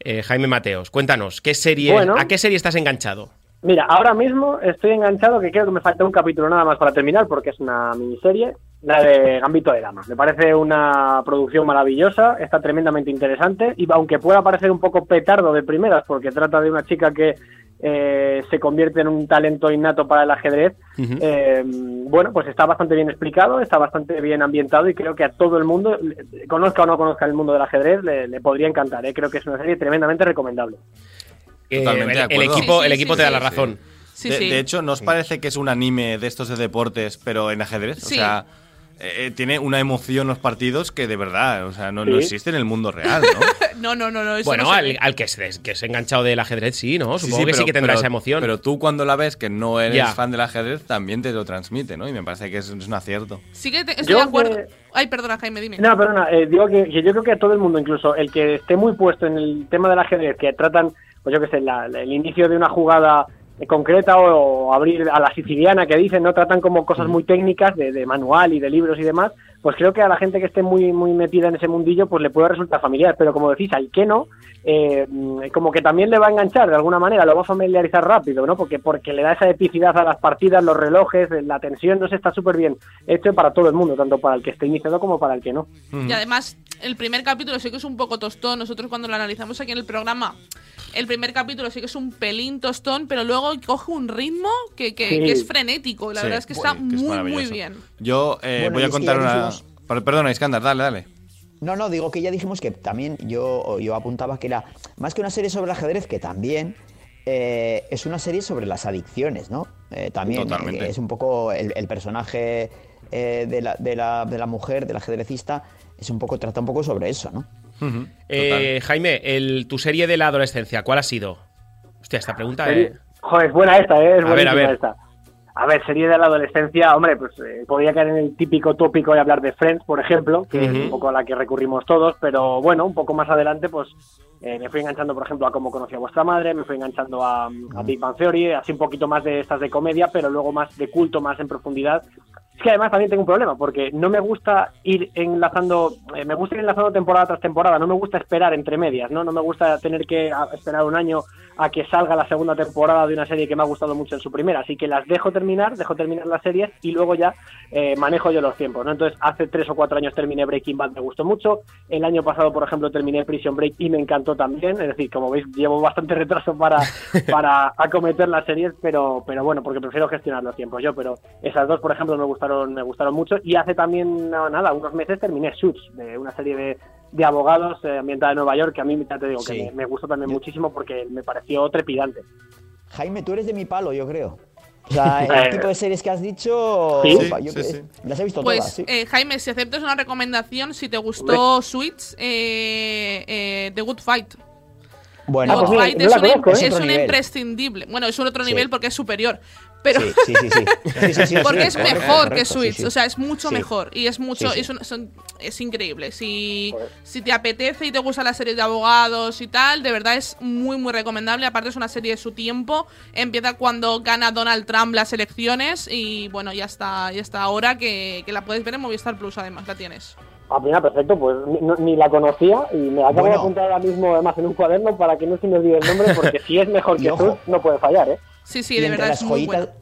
eh, Jaime Mateos. Cuéntanos, ¿qué serie, Bueno. ¿a qué serie estás enganchado? Mira, ahora mismo estoy enganchado, que creo que me falta un capítulo nada más para terminar, porque es una miniserie, la de Gambito de Dama. Me parece una producción maravillosa, está tremendamente interesante, y aunque pueda parecer un poco petardo de primeras, porque trata de una chica que eh, se convierte en un talento innato para el ajedrez, eh, bueno, pues está bastante bien explicado, está bastante bien ambientado y creo que a todo el mundo, conozca o no conozca el mundo del ajedrez, le, le podría encantar. ¿eh? Creo que es una serie tremendamente recomendable. Eh, Totalmente de el, equipo, Sí, el equipo sí, te da la razón. Sí, de, sí. de hecho, ¿nos parece que es un anime de estos de deportes, pero en ajedrez? Sí. O sea, eh, tiene una emoción los partidos que de verdad, o sea, no, no Sí. existe en el mundo real, ¿no? No, no, no, no. Eso Bueno, no al, que, se, que se ha enganchado del ajedrez, sí, ¿no? Sí, Supongo que sí que tendrá pero- esa emoción. Pero tú cuando la ves que no eres fan del ajedrez, también te lo transmite, ¿no? Y me parece que es, es un acierto. Sí que te- estoy Yo de acuerdo. que- Ay, perdona, Jaime, dime. No, perdona, eh, digo que, que yo creo que a todo el mundo, incluso el que esté muy puesto en el tema del ajedrez, que tratan, pues yo qué sé, la- la- el inicio de una jugada concreta o, o abrir a la siciliana que dicen, ¿no? Tratan como cosas muy técnicas de, de manual y de libros y demás, pues creo que a la gente que esté muy muy metida en ese mundillo, pues le puede resultar familiar, pero como decís, al que no, eh, mm, como que también le va a enganchar de alguna manera, lo va a familiarizar rápido, ¿no? Porque, porque le da esa epicidad a las partidas, los relojes, la tensión, no sé, está súper bien hecho para todo el mundo, tanto para el que esté iniciado como para el que no. Y además, el primer capítulo sí que es un poco tostón. Nosotros cuando lo analizamos aquí en el programa, El primer capítulo sí que es un pelín tostón, pero luego coge un ritmo que, que- Sí. que es frenético. La Sí, verdad es que está bueno, que es muy, muy bien. Yo eh, Bueno, voy a contar una. dijimos- Per- Perdona, Iskandar, dale, dale. No, no, digo que ya dijimos que también yo, yo apuntaba que era más que una serie sobre el ajedrez, que también eh, es una serie sobre las adicciones, ¿no? Eh, también Totalmente. eh, es un poco el, el personaje eh, de, la, de, la, de la mujer, del ajedrecista, es un poco, trata un poco sobre eso, ¿no? Eh, Jaime, el, tu serie de la adolescencia, ¿cuál ha sido? Hostia, esta pregunta eh. Joder, es buena esta, ¿eh? Es A ver, a ver. esta. A ver, serie de la adolescencia, hombre, pues eh, podría caer en el típico tópico de hablar de Friends, por ejemplo, que es un poco a la que recurrimos todos, pero bueno, un poco más adelante, pues eh, me fui enganchando, por ejemplo, a cómo conocí a vuestra madre, me fui enganchando a, a Big Bang Theory, así un poquito más de estas de comedia, pero luego más de culto, más en profundidad. Es que además también tengo un problema, porque no me gusta ir enlazando, eh, me gusta ir enlazando temporada tras temporada, no me gusta esperar entre medias, ¿no? No me gusta tener que esperar un año a que salga la segunda temporada de una serie que me ha gustado mucho en su primera, así que las dejo terminar, dejo terminar las series y luego ya eh, manejo yo los tiempos, ¿no? Entonces, hace tres o cuatro años terminé Breaking Bad, me gustó mucho, el año pasado, por ejemplo, terminé Prison Break y me encantó también, es decir, como veis, llevo bastante retraso para, para acometer las series, pero, pero bueno, porque prefiero gestionar los tiempos yo, pero esas dos, por ejemplo, me gustaron, me gustaron mucho. Y hace también, nada, unos meses terminé Suits, de una serie de, de abogados eh, ambientada en Nueva York, que a mí ya te digo Sí. que me, me gustó también muchísimo porque me pareció trepidante. Jaime, tú eres de mi palo, yo creo. O sea, el tipo de series que has dicho, Sí, opa, yo sí, que- sí. las he visto Pues, todas, sí. eh, Jaime, si aceptas una recomendación, si te gustó Suits, eh, eh, The Good Fight. Bueno, The Good pues Fight no es, un, conozco, ¿eh? es un imprescindible. Bueno, es un otro Sí. nivel porque es superior. Pero Sí, sí, sí, porque es mejor que correcto, sí. o sea, es mucho Sí. mejor y es mucho, Sí, sí. Es, un- son- es increíble. Si, si te apetece y te gusta la serie de abogados y tal, de verdad es muy muy recomendable. Aparte es una serie de su tiempo. Empieza cuando gana Donald Trump las elecciones y bueno, ya está, ya está ahora que, que la puedes ver en Movistar Plus. Además la tienes. Ah, mira, perfecto, pues ni, no- ni la conocía y me la acabo de Bueno. apuntar ahora mismo además en un cuaderno para que no se me olvide el nombre porque si es mejor Y que tú, no puede fallar, ¿eh? Sí, sí, y de entre verdad las es muy joyitas bueno.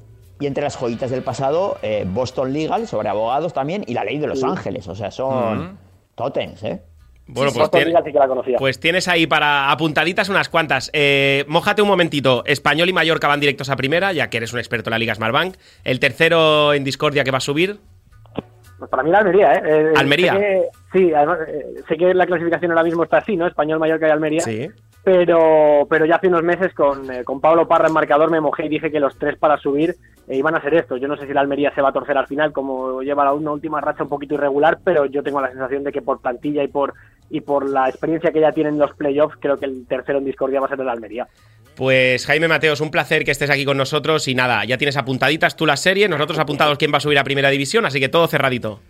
y entre las joyitas del pasado eh, Boston Legal sobre abogados también y la ley de Los Ángeles o sea son tótems eh Bueno, Sí, pues, Boston tiene- Legal sí que la conocía. pues tienes ahí para apuntaditas unas cuantas. Eh, mójate un momentito. Español y Mallorca van directos a primera, ya que eres un experto en la Liga Smartbank. El tercero en Discordia que va a subir. Pues para mí la Almería, ¿eh? Eh, Almería. sé que- sí, además, eh, sé que la clasificación ahora mismo está así, ¿no? Español, Mallorca y Almería. Sí. Pero, pero ya hace unos meses con, eh, con Pablo Parra en marcador me mojé y dije que los tres para subir eh, iban a ser estos. Yo no sé si la Almería se va a torcer al final, como lleva la una última racha un poquito irregular, pero yo tengo la sensación de que por plantilla y por y por la experiencia que ya tienen los playoffs, creo que el tercero en discordia va a ser el Almería. Pues Jaime Mateos, un placer que estés aquí con nosotros y nada, ya tienes apuntaditas tú las series, nosotros apuntados quién va a subir a primera división, así que todo cerradito.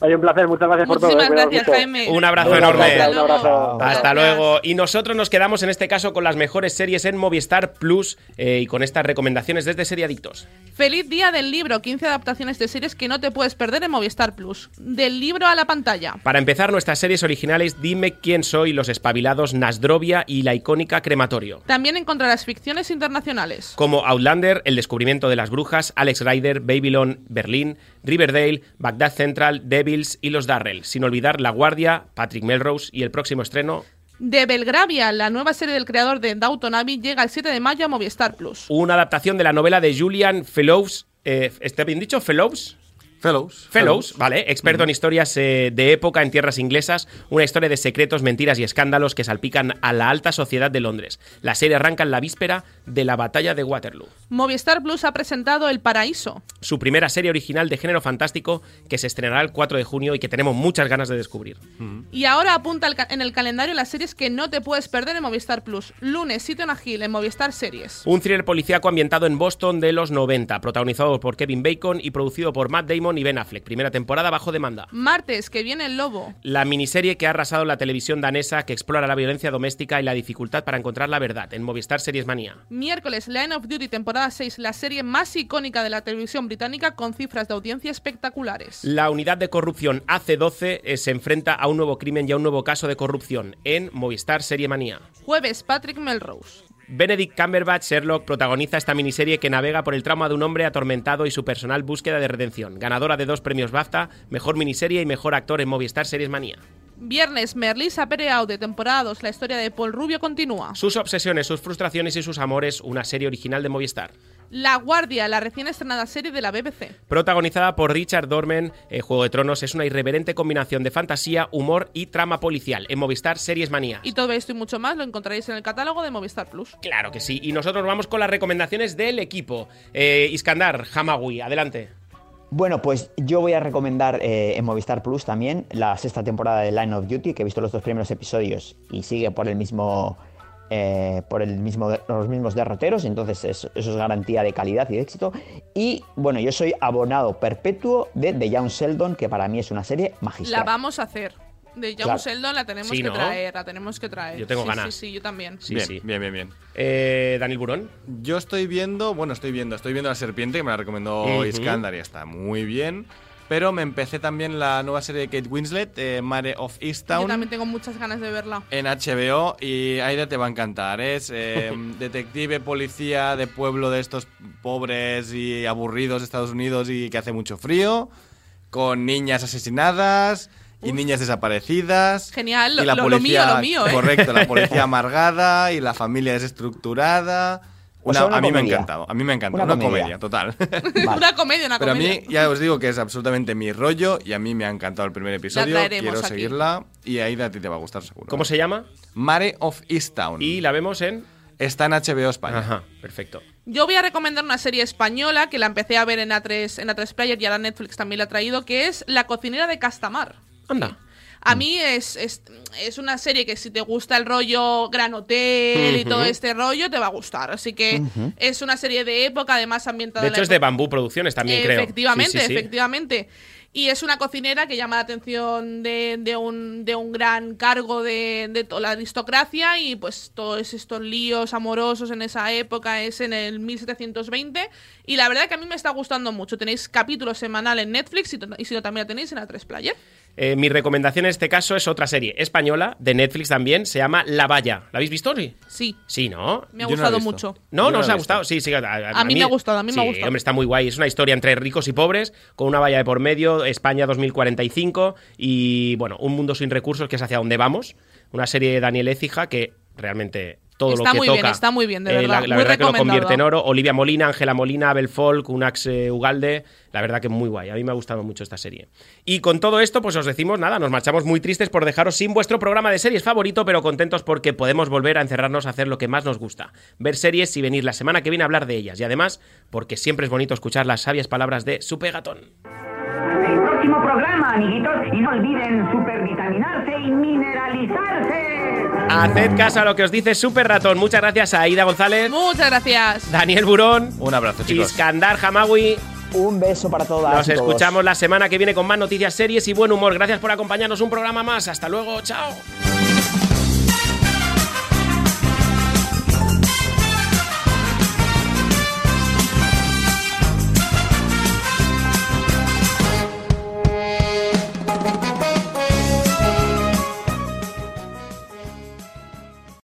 Oye, un placer, muchas gracias por todo. Muchísimas eh, gracias, mucho. Jaime. Un abrazo enorme. Un abrazo. Hasta luego. Y nosotros nos quedamos en este caso con las mejores series en Movistar Plus eh, y con estas recomendaciones desde Serie Adictos. Feliz día del libro, 15 adaptaciones de series que no te puedes perder en Movistar Plus. Del libro a la pantalla. Para empezar nuestras series originales, Dime quién soy, Los Espabilados, Nasdrovia y la icónica Crematorio. También encontrarás ficciones internacionales. Como Outlander, El descubrimiento de las brujas, Alex Rider, Babylon, Berlín, Riverdale, Bagdad Central, Devils y Los Darrell. Sin olvidar La Guardia, Patrick Melrose y el próximo estreno, De Belgravia, la nueva serie del creador de Downton Abbey, llega el 7 de mayo a Movistar Plus. una adaptación de la novela de Julian Fellows. Eh, ¿Está bien dicho? ¿Fellows? Fellows. Fellows, vale, experto en historias eh, de época en tierras inglesas, una historia de secretos, mentiras y escándalos que salpican a la alta sociedad de Londres. La serie arranca en la víspera de la batalla de Waterloo. Movistar Plus ha presentado El Paraíso. Su primera serie original de género fantástico que se estrenará el 4 de junio y que tenemos muchas ganas de descubrir. Y ahora apunta en el calendario las series que no te puedes perder en Movistar Plus. Lunes, Sitio Hill en Movistar Series. Un thriller policíaco ambientado en Boston de los 90, protagonizado por Kevin Bacon y producido por Matt Damon y Ben Affleck. Primera temporada bajo demanda. Martes, que viene el lobo. La miniserie que ha arrasado la televisión danesa que explora la violencia doméstica y la dificultad para encontrar la verdad en Movistar Series Manía. Miércoles, Line of Duty, temporada 6, la serie más icónica de la televisión británica con cifras de audiencia espectaculares. La unidad de corrupción AC12 eh, se enfrenta a un nuevo crimen y a un nuevo caso de corrupción en Movistar Serie Manía. Jueves, Patrick Melrose. Benedict Cumberbatch Sherlock protagoniza esta miniserie que navega por el trauma de un hombre atormentado y su personal búsqueda de redención. Ganadora de dos premios BAFTA, mejor miniserie y mejor actor en Movistar Series Manía. Viernes, Merlisa Pereau de temporada 2, la historia de Paul Rubio continúa. Sus obsesiones, sus frustraciones y sus amores, una serie original de Movistar. La Guardia, la recién estrenada serie de la BBC. Protagonizada por Richard Dorman, eh, Juego de Tronos es una irreverente combinación de fantasía, humor y trama policial. En Movistar Series Manía. Y todo esto y mucho más lo encontraréis en el catálogo de Movistar Plus. Claro que sí. Y nosotros vamos con las recomendaciones del equipo. Eh, Iskandar, Hamawi, adelante. Bueno, pues yo voy a recomendar eh, en Movistar Plus también la sexta temporada de Line of Duty, que he visto los dos primeros episodios y sigue por el mismo. eh, por el mismo, los mismos derroteros, entonces eso, eso es garantía de calidad y de éxito. Y bueno, yo soy abonado perpetuo de The Young Sheldon, que para mí es una serie La magistral. vamos a hacer. De Young Claro. Sheldon la tenemos Sí, que ¿no? traer, la tenemos que traer. Yo tengo Sí, ganas. Sí, sí, yo también. Sí, bien, sí. bien, bien, bien. Eh, Daniel Burón. Yo estoy viendo, bueno, estoy viendo, estoy viendo La Serpiente, que me la recomendó Ujú. Iskandar y está muy bien. Pero me empecé también la nueva serie de Kate Winslet, eh, Mare of Yo Easttown. también tengo muchas ganas de verla. En HBO y Aida te va a encantar. Es eh, detective, policía de pueblo de estos pobres y aburridos de Estados Unidos y que hace mucho frío, con niñas asesinadas y niñas desaparecidas. Genial, y la lo- lo policía, mío, lo mío, ¿eh? Correcto, la policía amargada y la familia desestructurada. O Una, sea, una a mí me ha encantado, a mí me ha encantado. Una Una, comedia. comedia, total. una comedia, una Pero a comedia. mí, ya os digo que es absolutamente mi rollo y a mí me ha encantado el primer episodio. Quiero aquí. seguirla y Aida a ti te va a gustar seguro. ¿Cómo se llama? Mare of Easttown. Y la vemos en. Está en HBO España. Ajá, perfecto. Yo voy a recomendar una serie española que la empecé a ver en A3, en A3 Player y ahora Netflix también la ha traído, que es La cocinera de Castamar. Anda. A mí es, es, es una serie que si te gusta el rollo Gran Hotel y todo este rollo, te va a gustar. Así que es una serie de época, además ambientada De en hecho, la es de Bambú Producciones también, creo. Efectivamente, Sí, sí, sí. efectivamente. Y es una cocinera que llama la atención de, de un, de un gran cargo de, de toda la aristocracia y pues todos estos líos amorosos en esa época es en el 1720 y la verdad que a mí me está gustando mucho. Tenéis capítulos semanal en Netflix y, y si no también la tenéis en A3 Player. Eh, mi recomendación en este caso es otra serie española, de Netflix también, se llama La Valla. ¿La habéis visto? Sí. Sí. Sí, ¿no? Me ha Yo gustado mucho. No, Yo no no os ha gustado. Sí, sí. A, A mí me ha gustado, a mí me ha gustado. hombre, está muy guay. Es una historia entre ricos y pobres, con una valla de por medio, España 2045 y, bueno, un mundo sin recursos que es hacia donde vamos. Una serie de Daniel Écija que realmente todo Está lo que muy toca. bien, está muy bien, de eh, verdad. la la Muy verdad que lo convierte en oro. Olivia Molina, Ángela Molina, Abel Folk, Unax eh, Ugalde. La verdad que muy guay. A mí me ha gustado mucho esta serie. Y con todo esto, pues os decimos nada, nos marchamos muy tristes por dejaros sin vuestro programa de series favorito, pero contentos porque podemos volver a encerrarnos a hacer lo que más nos gusta. Ver series y venir la semana que viene a hablar de ellas. Y además, porque siempre es bonito escuchar las sabias palabras de su pegatón. El próximo programa, amiguitos, y no olviden supervitaminarse y mineralizarse. Haced caso a lo que os dice Super Ratón. Muchas gracias a Aida González, Muchas gracias. Daniel Burón, Un abrazo, chicos. Iskandar Hamawi. Un beso para todas. Nos todos. escuchamos la semana que viene con más noticias, series y buen humor. Gracias por acompañarnos un programa más. Hasta luego. Chao.